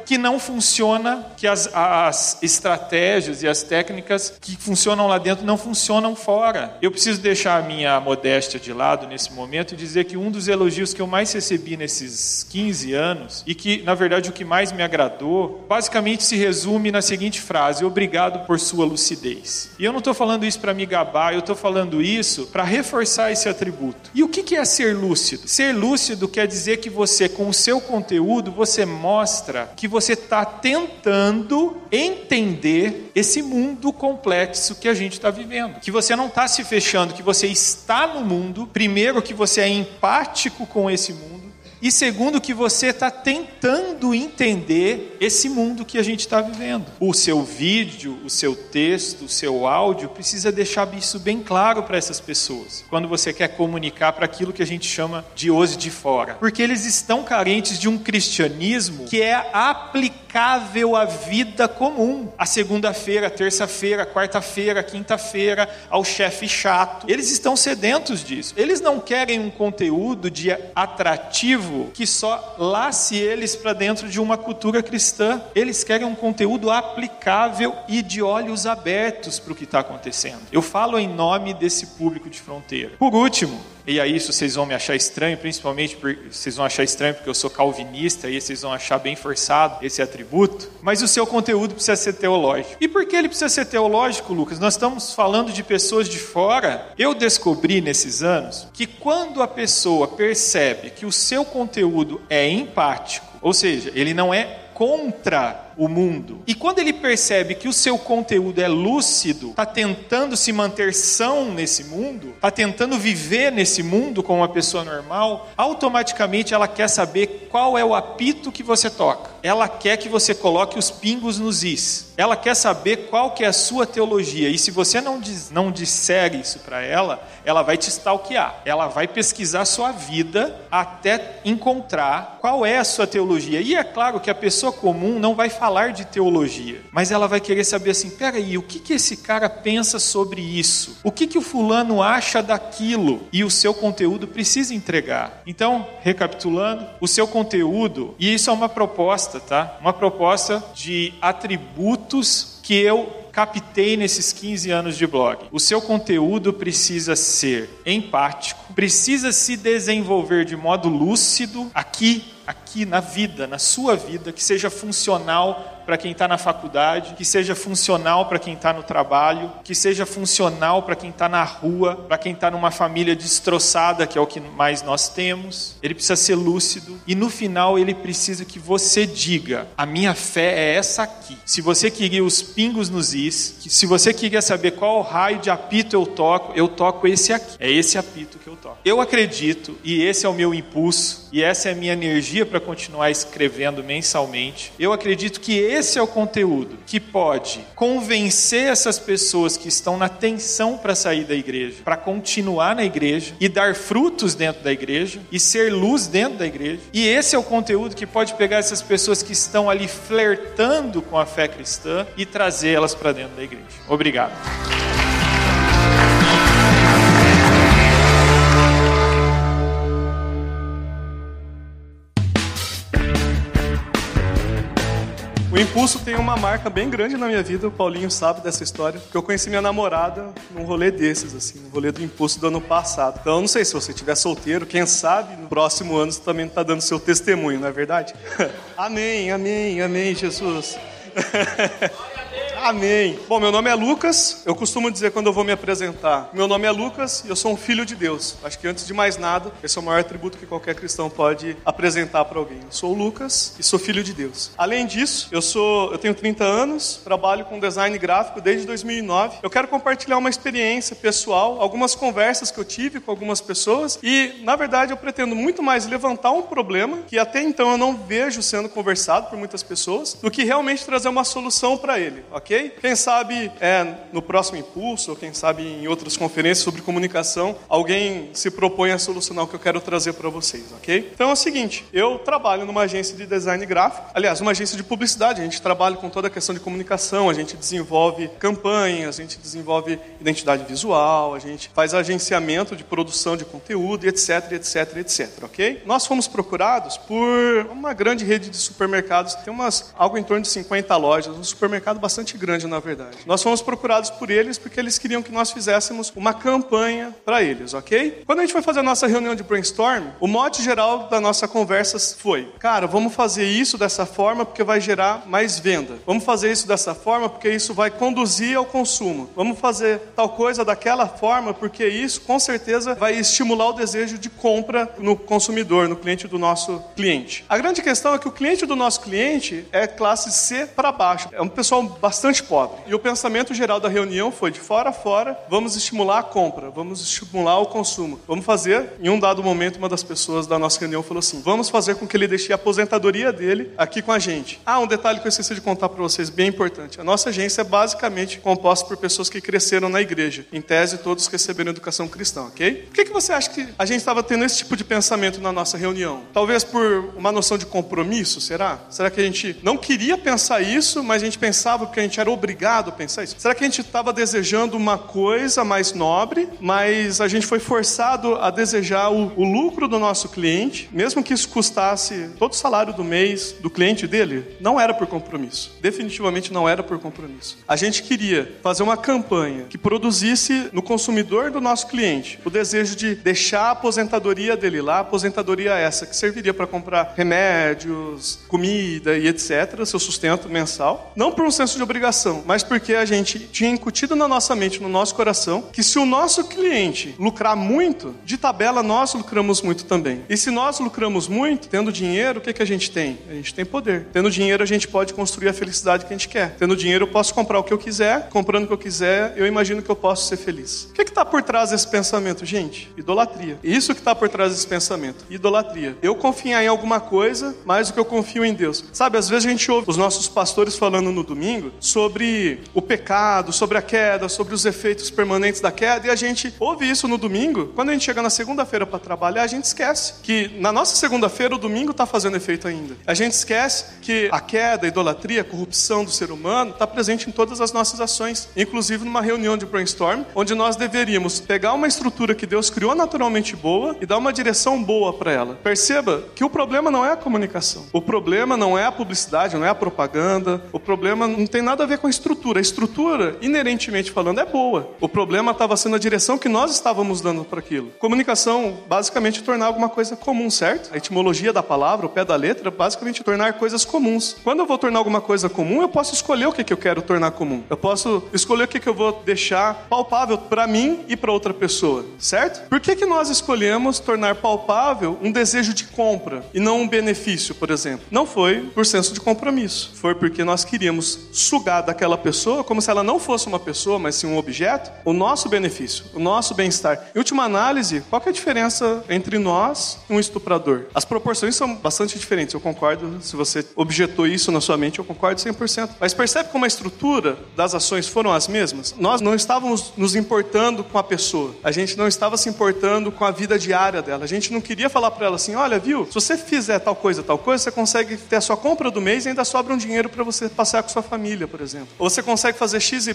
que não funciona, que as, as estratégias e as técnicas que funcionam lá dentro não funcionam fora. Eu preciso deixar a minha modéstia de lado nesse momento e dizer que um dos elogios que eu mais recebi nesses 15 anos, e que, na verdade, o que mais me agradou, basicamente se resume na seguinte frase: obrigado por sua lucidez. E eu não estou falando isso para me gabar, eu estou falando isso para reforçar esse atributo. E o que é ser lúcido? Ser lúcido quer dizer que você, com o seu conteúdo, você mostra que você está tentando entender esse mundo complexo que a gente está vivendo. Que você não está se fechando, que você está no mundo. Primeiro, que você é empático com esse mundo. E segundo, que você está tentando entender esse mundo que a gente está vivendo. O seu vídeo, o seu texto, o seu áudio precisa deixar isso bem claro para essas pessoas. Quando você quer comunicar para aquilo que a gente chama de os de fora. Porque eles estão carentes de um cristianismo que é aplicável à vida comum. A segunda-feira, terça-feira, quarta-feira, quinta-feira, ao chefe chato. Eles estão sedentos disso. Eles não querem um conteúdo de atrativo que só lace eles para dentro de uma cultura cristã. Eles querem um conteúdo aplicável e de olhos abertos para o que está acontecendo. Eu falo em nome desse público de fronteira. Por último, e aí isso vocês vão me achar estranho, principalmente porque vocês vão achar estranho porque eu sou calvinista e vocês vão achar bem forçado esse atributo, mas o seu conteúdo precisa ser teológico. E por que ele precisa ser teológico, Lucas? Nós estamos falando de pessoas de fora. Eu descobri nesses anos que quando a pessoa percebe que o seu conteúdo é empático, ou seja, ele não é contra o mundo. E quando ele percebe que o seu conteúdo é lúcido, está tentando se manter são nesse mundo, está tentando viver nesse mundo como uma pessoa normal, automaticamente ela quer saber qual é o apito que você toca. Ela quer que você coloque os pingos nos is. Ela quer saber qual que é a sua teologia. E se você não, diz, não disser isso para ela, ela vai te stalkear. Ela vai pesquisar sua vida até encontrar qual é a sua teologia. E é claro que a pessoa comum não vai falar falar de teologia, mas ela vai querer saber assim: peraí, o que, que esse cara pensa sobre isso? O que, que o fulano acha daquilo? E o seu conteúdo precisa entregar. Então, recapitulando, o seu conteúdo, e isso é uma proposta, tá? Uma proposta de atributos que eu captei nesses 15 anos de blog. O seu conteúdo precisa ser empático, precisa se desenvolver de modo lúcido aqui, aqui na vida, na sua vida, que seja funcional para quem está na faculdade, que seja funcional para quem está no trabalho, que seja funcional para quem está na rua, para quem está numa família destroçada, que é o que mais nós temos. Ele precisa ser lúcido e no final ele precisa que você diga: a minha fé é essa aqui. Se você queria os pingos nos is, se você queria saber qual raio de apito eu toco, eu toco esse aqui. É esse apito que eu toco. Eu acredito e esse é o meu impulso e essa é a minha energia para continuar escrevendo mensalmente. Eu acredito que esse é o conteúdo que pode convencer essas pessoas que estão na tensão para sair da igreja, para continuar na igreja e dar frutos dentro da igreja e ser luz dentro da igreja. E esse é o conteúdo que pode pegar essas pessoas que estão ali flertando com a fé cristã e trazê-las para dentro da igreja. Obrigado. Impulso tem uma marca bem grande na minha vida, o Paulinho sabe dessa história, porque eu conheci minha namorada num rolê desses, assim, no rolê do impulso do ano passado. Então, eu não sei se você estiver solteiro, quem sabe no próximo ano você também está dando seu testemunho, não é verdade? amém, amém, amém, Jesus. Amém. Bom, meu nome é Lucas. Eu costumo dizer quando eu vou me apresentar: meu nome é Lucas e eu sou um filho de Deus. Acho que antes de mais nada, esse é o maior atributo que qualquer cristão pode apresentar para alguém. Eu sou o Lucas e sou filho de Deus. Além disso, eu sou, eu tenho 30 anos, trabalho com design gráfico desde 2009. Eu quero compartilhar uma experiência pessoal, algumas conversas que eu tive com algumas pessoas e, na verdade, eu pretendo muito mais levantar um problema que até então eu não vejo sendo conversado por muitas pessoas, do que realmente trazer uma solução para ele, ok? Ok? Quem sabe é, no próximo impulso, ou quem sabe em outras conferências sobre comunicação, alguém se propõe a solucionar o que eu quero trazer para vocês, ok? Então é o seguinte, eu trabalho numa agência de design gráfico, aliás, uma agência de publicidade, a gente trabalha com toda a questão de comunicação, a gente desenvolve campanhas, a gente desenvolve identidade visual, a gente faz agenciamento de produção de conteúdo, etc, etc, etc, ok? Nós fomos procurados por uma grande rede de supermercados, tem umas, algo em torno de 50 lojas, um supermercado bastante grande, na verdade. Nós fomos procurados por eles porque eles queriam que nós fizéssemos uma campanha para eles, ok? Quando a gente foi fazer a nossa reunião de brainstorm, o mote geral da nossa conversa foi: cara, vamos fazer isso dessa forma porque vai gerar mais venda. Vamos fazer isso dessa forma porque isso vai conduzir ao consumo. Vamos fazer tal coisa daquela forma porque isso com certeza vai estimular o desejo de compra no consumidor, no cliente do nosso cliente. A grande questão é que o cliente do nosso cliente é classe C para baixo. É um pessoal bastante pobre. E o pensamento geral da reunião foi de fora a fora, vamos estimular a compra, vamos estimular o consumo. Vamos fazer, em um dado momento, uma das pessoas da nossa reunião falou assim: vamos fazer com que ele deixe a aposentadoria dele aqui com a gente. Ah, um detalhe que eu esqueci de contar para vocês, bem importante. A nossa agência é basicamente composta por pessoas que cresceram na igreja. Em tese, todos receberam educação cristã, ok? Por que, que você acha que a gente estava tendo esse tipo de pensamento na nossa reunião? Talvez por uma noção de compromisso, será? Será que a gente não queria pensar isso, mas a gente pensava porque a gente era obrigado a pensar isso? Será que a gente estava desejando uma coisa mais nobre, mas a gente foi forçado a desejar o, o lucro do nosso cliente, mesmo que isso custasse todo o salário do mês do cliente dele? Não era por compromisso. Definitivamente não era por compromisso. A gente queria fazer uma campanha que produzisse no consumidor do nosso cliente o desejo de deixar a aposentadoria dele lá, aposentadoria essa que serviria para comprar remédios, comida e etc, seu sustento mensal, não por um senso de obrigação, mas porque a gente tinha incutido na nossa mente, no nosso coração, que se o nosso cliente lucrar muito, de tabela nós lucramos muito também. E se nós lucramos muito, tendo dinheiro, o que, que a gente tem? A gente tem poder. Tendo dinheiro, a gente pode construir a felicidade que a gente quer. Tendo dinheiro, eu posso comprar o que eu quiser, comprando o que eu quiser, eu imagino que eu posso ser feliz. O que está por trás desse pensamento, gente? Idolatria. Isso que está por trás desse pensamento. Idolatria. Eu confiar em alguma coisa mais do que eu confio em Deus. Sabe, às vezes a gente ouve os nossos pastores falando no domingo sobre o pecado, sobre a queda, sobre os efeitos permanentes da queda, e a gente ouve isso no domingo. Quando a gente chega na segunda-feira para trabalhar, a gente esquece que na nossa segunda-feira o domingo está fazendo efeito ainda. A gente esquece que a queda, a idolatria, a corrupção do ser humano está presente em todas as nossas ações, inclusive numa reunião de brainstorm, onde nós deveríamos pegar uma estrutura que Deus criou naturalmente boa e dar uma direção boa para ela. Perceba que o problema não é a comunicação. O problema não é a publicidade, não é a propaganda. O problema não tem nada a ver com a estrutura. A estrutura, inerentemente falando, é boa. O problema estava sendo a direção que nós estávamos dando para aquilo. Comunicação, basicamente, tornar alguma coisa comum, certo? A etimologia da palavra, o pé da letra, basicamente tornar coisas comuns. Quando eu vou tornar alguma coisa comum, eu posso escolher o que, que eu quero tornar comum. Eu posso escolher o que, que eu vou deixar palpável para mim e para outra pessoa, certo? Por que, que nós escolhemos tornar palpável um desejo de compra e não um benefício, por exemplo? Não foi por senso de compromisso. Foi porque nós queríamos sugar daquela pessoa, como se ela não fosse uma pessoa, mas sim um objeto, o nosso benefício, o nosso bem-estar. Em última análise, qual é a diferença entre nós e um estuprador? As proporções são bastante diferentes, eu concordo. Se você objetou isso na sua mente, eu concordo 100%. Mas percebe como a estrutura das ações foram as mesmas? Nós não estávamos nos importando com a pessoa. A gente não estava se importando com a vida diária dela. A gente não queria falar para ela assim: olha, viu, se você fizer tal coisa, tal coisa, você consegue ter a sua compra do mês e ainda sobra um dinheiro para você passear com sua família, por exemplo. Ou você consegue fazer XYZ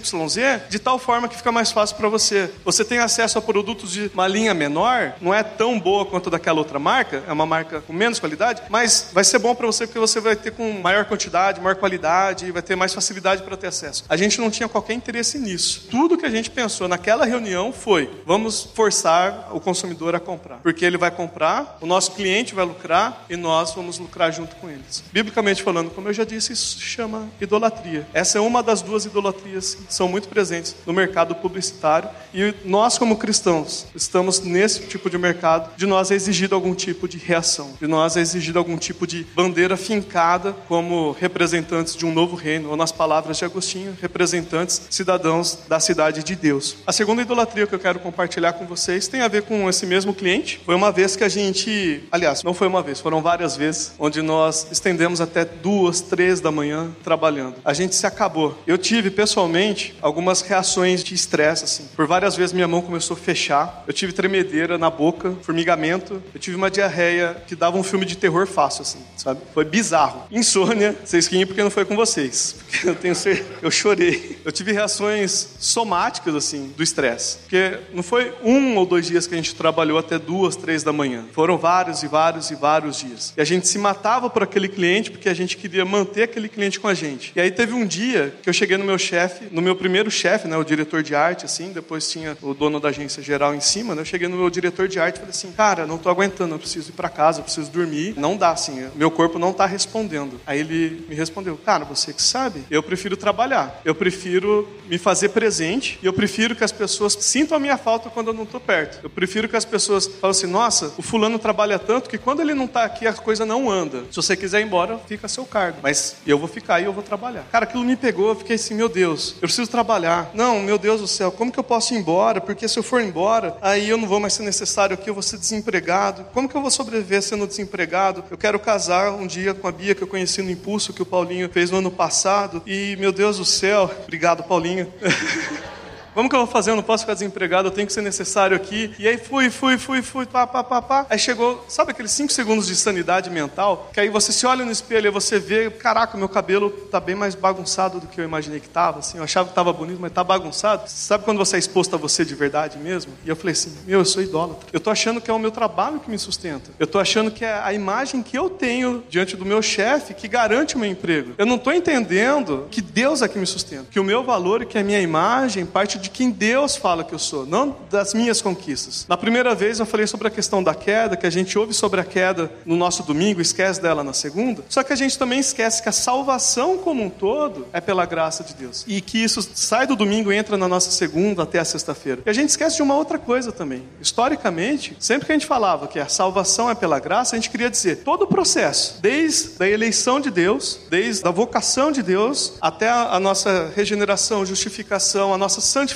de tal forma que fica mais fácil para você. Você tem acesso a produtos de uma linha menor, não é tão boa quanto daquela outra marca, é uma marca com menos qualidade, mas vai ser bom para você porque você vai ter com maior quantidade, maior qualidade, vai ter mais facilidade para ter acesso. A gente não tinha qualquer interesse nisso. Tudo que a gente pensou naquela reunião foi: vamos forçar o consumidor a comprar, porque ele vai comprar, o nosso cliente vai lucrar e nós vamos lucrar junto com eles. Biblicamente falando, como eu já disse, isso se chama idolatria. Essa é uma das duas idolatrias que são muito presentes no mercado publicitário e nós como cristãos estamos nesse tipo de mercado, de nós é exigido algum tipo de reação, de nós é exigido algum tipo de bandeira fincada como representantes de um novo reino, ou nas palavras de Agostinho, representantes cidadãos da cidade de Deus. A segunda idolatria que eu quero compartilhar com vocês tem a ver com esse mesmo cliente. Foi uma vez que a gente, aliás, não foi uma vez, foram várias vezes, onde nós estendemos até duas, três da manhã trabalhando. A gente se acabou. Eu tive pessoalmente algumas reações de estresse, assim. Por várias vezes minha mão começou a fechar, eu tive tremedeira na boca, formigamento, eu tive uma diarreia que dava um filme de terror fácil, assim, sabe? Foi bizarro. Insônia, vocês riem porque não foi com vocês, porque eu tenho certeza, eu chorei. Eu tive reações somáticas, assim, do estresse. Porque não foi um ou dois dias que a gente trabalhou até duas, três da manhã. Foram vários e vários e vários dias. E a gente se matava por aquele cliente porque a gente queria manter aquele cliente com a gente. E aí teve um dia que eu cheguei no meu chefe, no meu primeiro chefe, né, o diretor de arte, assim, depois tinha o dono da agência geral em cima, né, eu cheguei no meu diretor de arte e falei assim, cara, não tô aguentando, eu preciso ir para casa, eu preciso dormir. Não dá, assim, meu corpo não tá respondendo. Aí ele me respondeu, cara, você que sabe, eu prefiro trabalhar, eu prefiro me fazer presente e eu prefiro que as pessoas sintam a minha falta quando eu não tô perto. Eu prefiro que as pessoas falem assim, nossa, o fulano trabalha tanto que quando ele não tá aqui a coisa não anda. Se você quiser ir embora, fica a seu cargo. Mas eu vou ficar e eu vou trabalhar. Cara, aquilo me pegou, eu fiquei assim, meu Deus, eu preciso trabalhar. Não, meu Deus do céu, como que eu posso ir embora? Porque se eu for embora, aí eu não vou mais ser necessário aqui, eu vou ser desempregado. Como que eu vou sobreviver sendo desempregado? Eu quero casar um dia com a Bia que eu conheci no Impulso, que o Paulinho fez no ano passado. E, meu Deus do céu, obrigado, Paulinho. Como que eu vou fazer? Eu não posso ficar desempregado, eu tenho que ser necessário aqui. E aí fui, fui, fui, fui, pá, pá, pá, pá. Aí chegou, sabe aqueles 5 segundos de sanidade mental? Que aí você se olha no espelho e você vê, caraca, meu cabelo tá bem mais bagunçado do que eu imaginei que tava. Assim, eu achava que tava bonito, mas tá bagunçado. Sabe quando você é exposto a você de verdade mesmo? E eu falei assim, meu, eu sou idólatra. Eu tô achando que é o meu trabalho que me sustenta. Eu tô achando que é a imagem que eu tenho diante do meu chefe que garante o meu emprego. Eu não tô entendendo que Deus é que me sustenta. Que o meu valor e que a minha imagem parte de quem Deus fala que eu sou, não das minhas conquistas. Na primeira vez eu falei sobre a questão da queda, que a gente ouve sobre a queda no nosso domingo, esquece dela na segunda. Só que a gente também esquece que a salvação como um todo é pela graça de Deus. E que isso sai do domingo e entra na nossa segunda até a sexta-feira. E a gente esquece de uma outra coisa também. Historicamente, sempre que a gente falava que a salvação é pela graça, a gente queria dizer todo o processo, desde a eleição de Deus, desde a vocação de Deus, até a nossa regeneração, justificação, a nossa santificação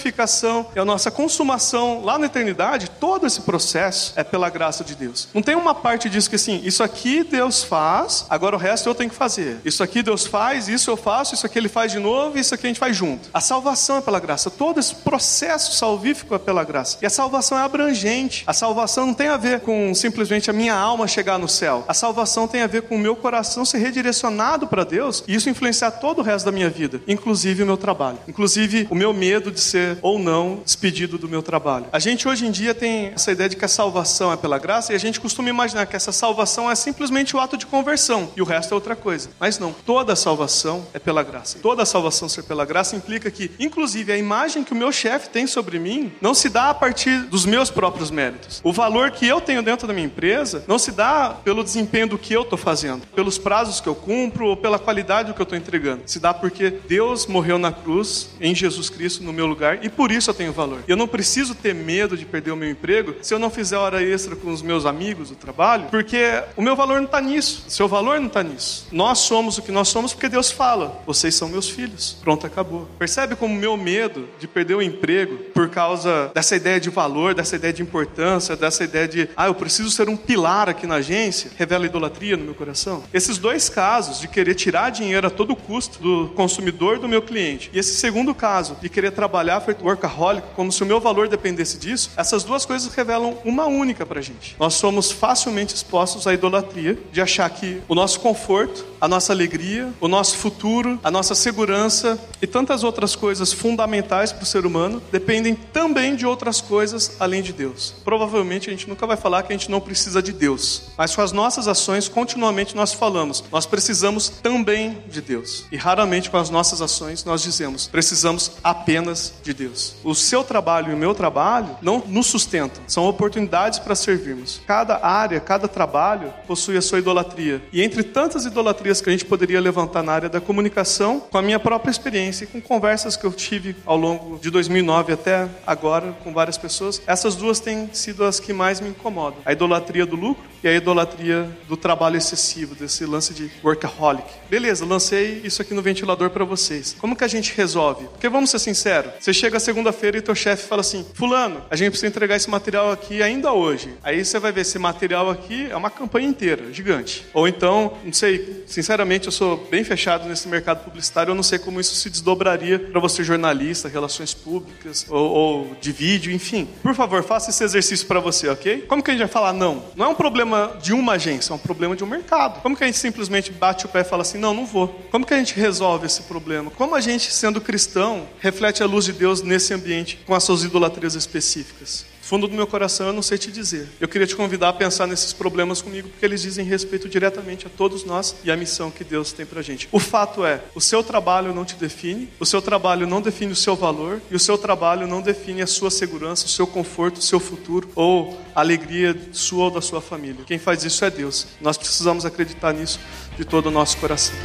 e a nossa consumação lá na eternidade, todo esse processo é pela graça de Deus. Não tem uma parte disso que assim, isso aqui Deus faz, agora o resto eu tenho que fazer. Isso aqui Deus faz, isso eu faço, isso aqui ele faz de novo, isso aqui a gente faz junto. A salvação é pela graça, todo esse processo salvífico é pela graça. E a salvação é abrangente. A salvação não tem a ver com simplesmente a minha alma chegar no céu. A salvação tem a ver com o meu coração ser redirecionado para Deus e isso influenciar todo o resto da minha vida, inclusive o meu trabalho, inclusive o meu medo de ser ou não não despedido do meu trabalho. A gente hoje em dia tem essa ideia de que a salvação é pela graça e a gente costuma imaginar que essa salvação é simplesmente o ato de conversão e o resto é outra coisa. Mas não, toda salvação é pela graça. Toda salvação ser pela graça implica que, inclusive, a imagem que o meu chefe tem sobre mim não se dá a partir dos meus próprios méritos. O valor que eu tenho dentro da minha empresa não se dá pelo desempenho do que eu estou fazendo, pelos prazos que eu cumpro ou pela qualidade do que eu estou entregando. Se dá porque Deus morreu na cruz em Jesus Cristo no meu lugar e por isso eu tenho valor. Eu não preciso ter medo de perder o meu emprego se eu não fizer hora extra com os meus amigos do trabalho, porque o meu valor não está nisso. O seu valor não está nisso. Nós somos o que nós somos porque Deus fala: vocês são meus filhos. Pronto, acabou. Percebe como o meu medo de perder o emprego por causa dessa ideia de valor, dessa ideia de importância, dessa ideia de, ah, eu preciso ser um pilar aqui na agência, revela idolatria no meu coração? Esses dois casos de querer tirar dinheiro a todo custo do consumidor do meu cliente, e esse segundo caso de querer trabalhar workaholic, como se o meu valor dependesse disso, essas duas coisas revelam uma única pra gente. Nós somos facilmente expostos à idolatria de achar que o nosso conforto, a nossa alegria, o nosso futuro, a nossa segurança e tantas outras coisas fundamentais para o ser humano dependem também de outras coisas além de Deus. Provavelmente a gente nunca vai falar que a gente não precisa de Deus, mas com as nossas ações continuamente nós falamos, nós precisamos também de Deus. E raramente com as nossas ações nós dizemos, precisamos apenas de Deus. O seu trabalho e o meu trabalho não nos sustentam, são oportunidades para servirmos. Cada área, cada trabalho possui a sua idolatria. E entre tantas idolatrias que a gente poderia levantar na área da comunicação, com a minha própria experiência e com conversas que eu tive ao longo de 2009 até agora com várias pessoas, essas duas têm sido as que mais me incomodam. A idolatria do lucro e a idolatria do trabalho excessivo, desse lance de workaholic. Beleza, lancei isso aqui no ventilador para vocês. Como que a gente resolve? Porque vamos ser sinceros, você chega segunda-feira feira e teu chefe fala assim: Fulano, a gente precisa entregar esse material aqui ainda hoje. Aí você vai ver esse material aqui é uma campanha inteira, gigante. Ou então, não sei, sinceramente, eu sou bem fechado nesse mercado publicitário, eu não sei como isso se desdobraria para você, jornalista, relações públicas, ou, ou de vídeo, enfim. Por favor, faça esse exercício para você, ok? Como que a gente vai falar não? Não é um problema de uma agência, é um problema de um mercado. Como que a gente simplesmente bate o pé e fala assim, não, não vou? Como que a gente resolve esse problema? Como a gente, sendo cristão, reflete a luz de Deus nesse ambiente com as suas idolatrias específicas? fundo do meu coração eu não sei te dizer. Eu queria te convidar a pensar nesses problemas comigo, porque eles dizem respeito diretamente a todos nós e a missão que Deus tem pra gente. O fato é, o seu trabalho não te define, o seu trabalho não define o seu valor e o seu trabalho não define a sua segurança, o seu conforto, o seu futuro ou a alegria sua ou da sua família. Quem faz isso é Deus. Nós precisamos acreditar nisso de todo o nosso coração.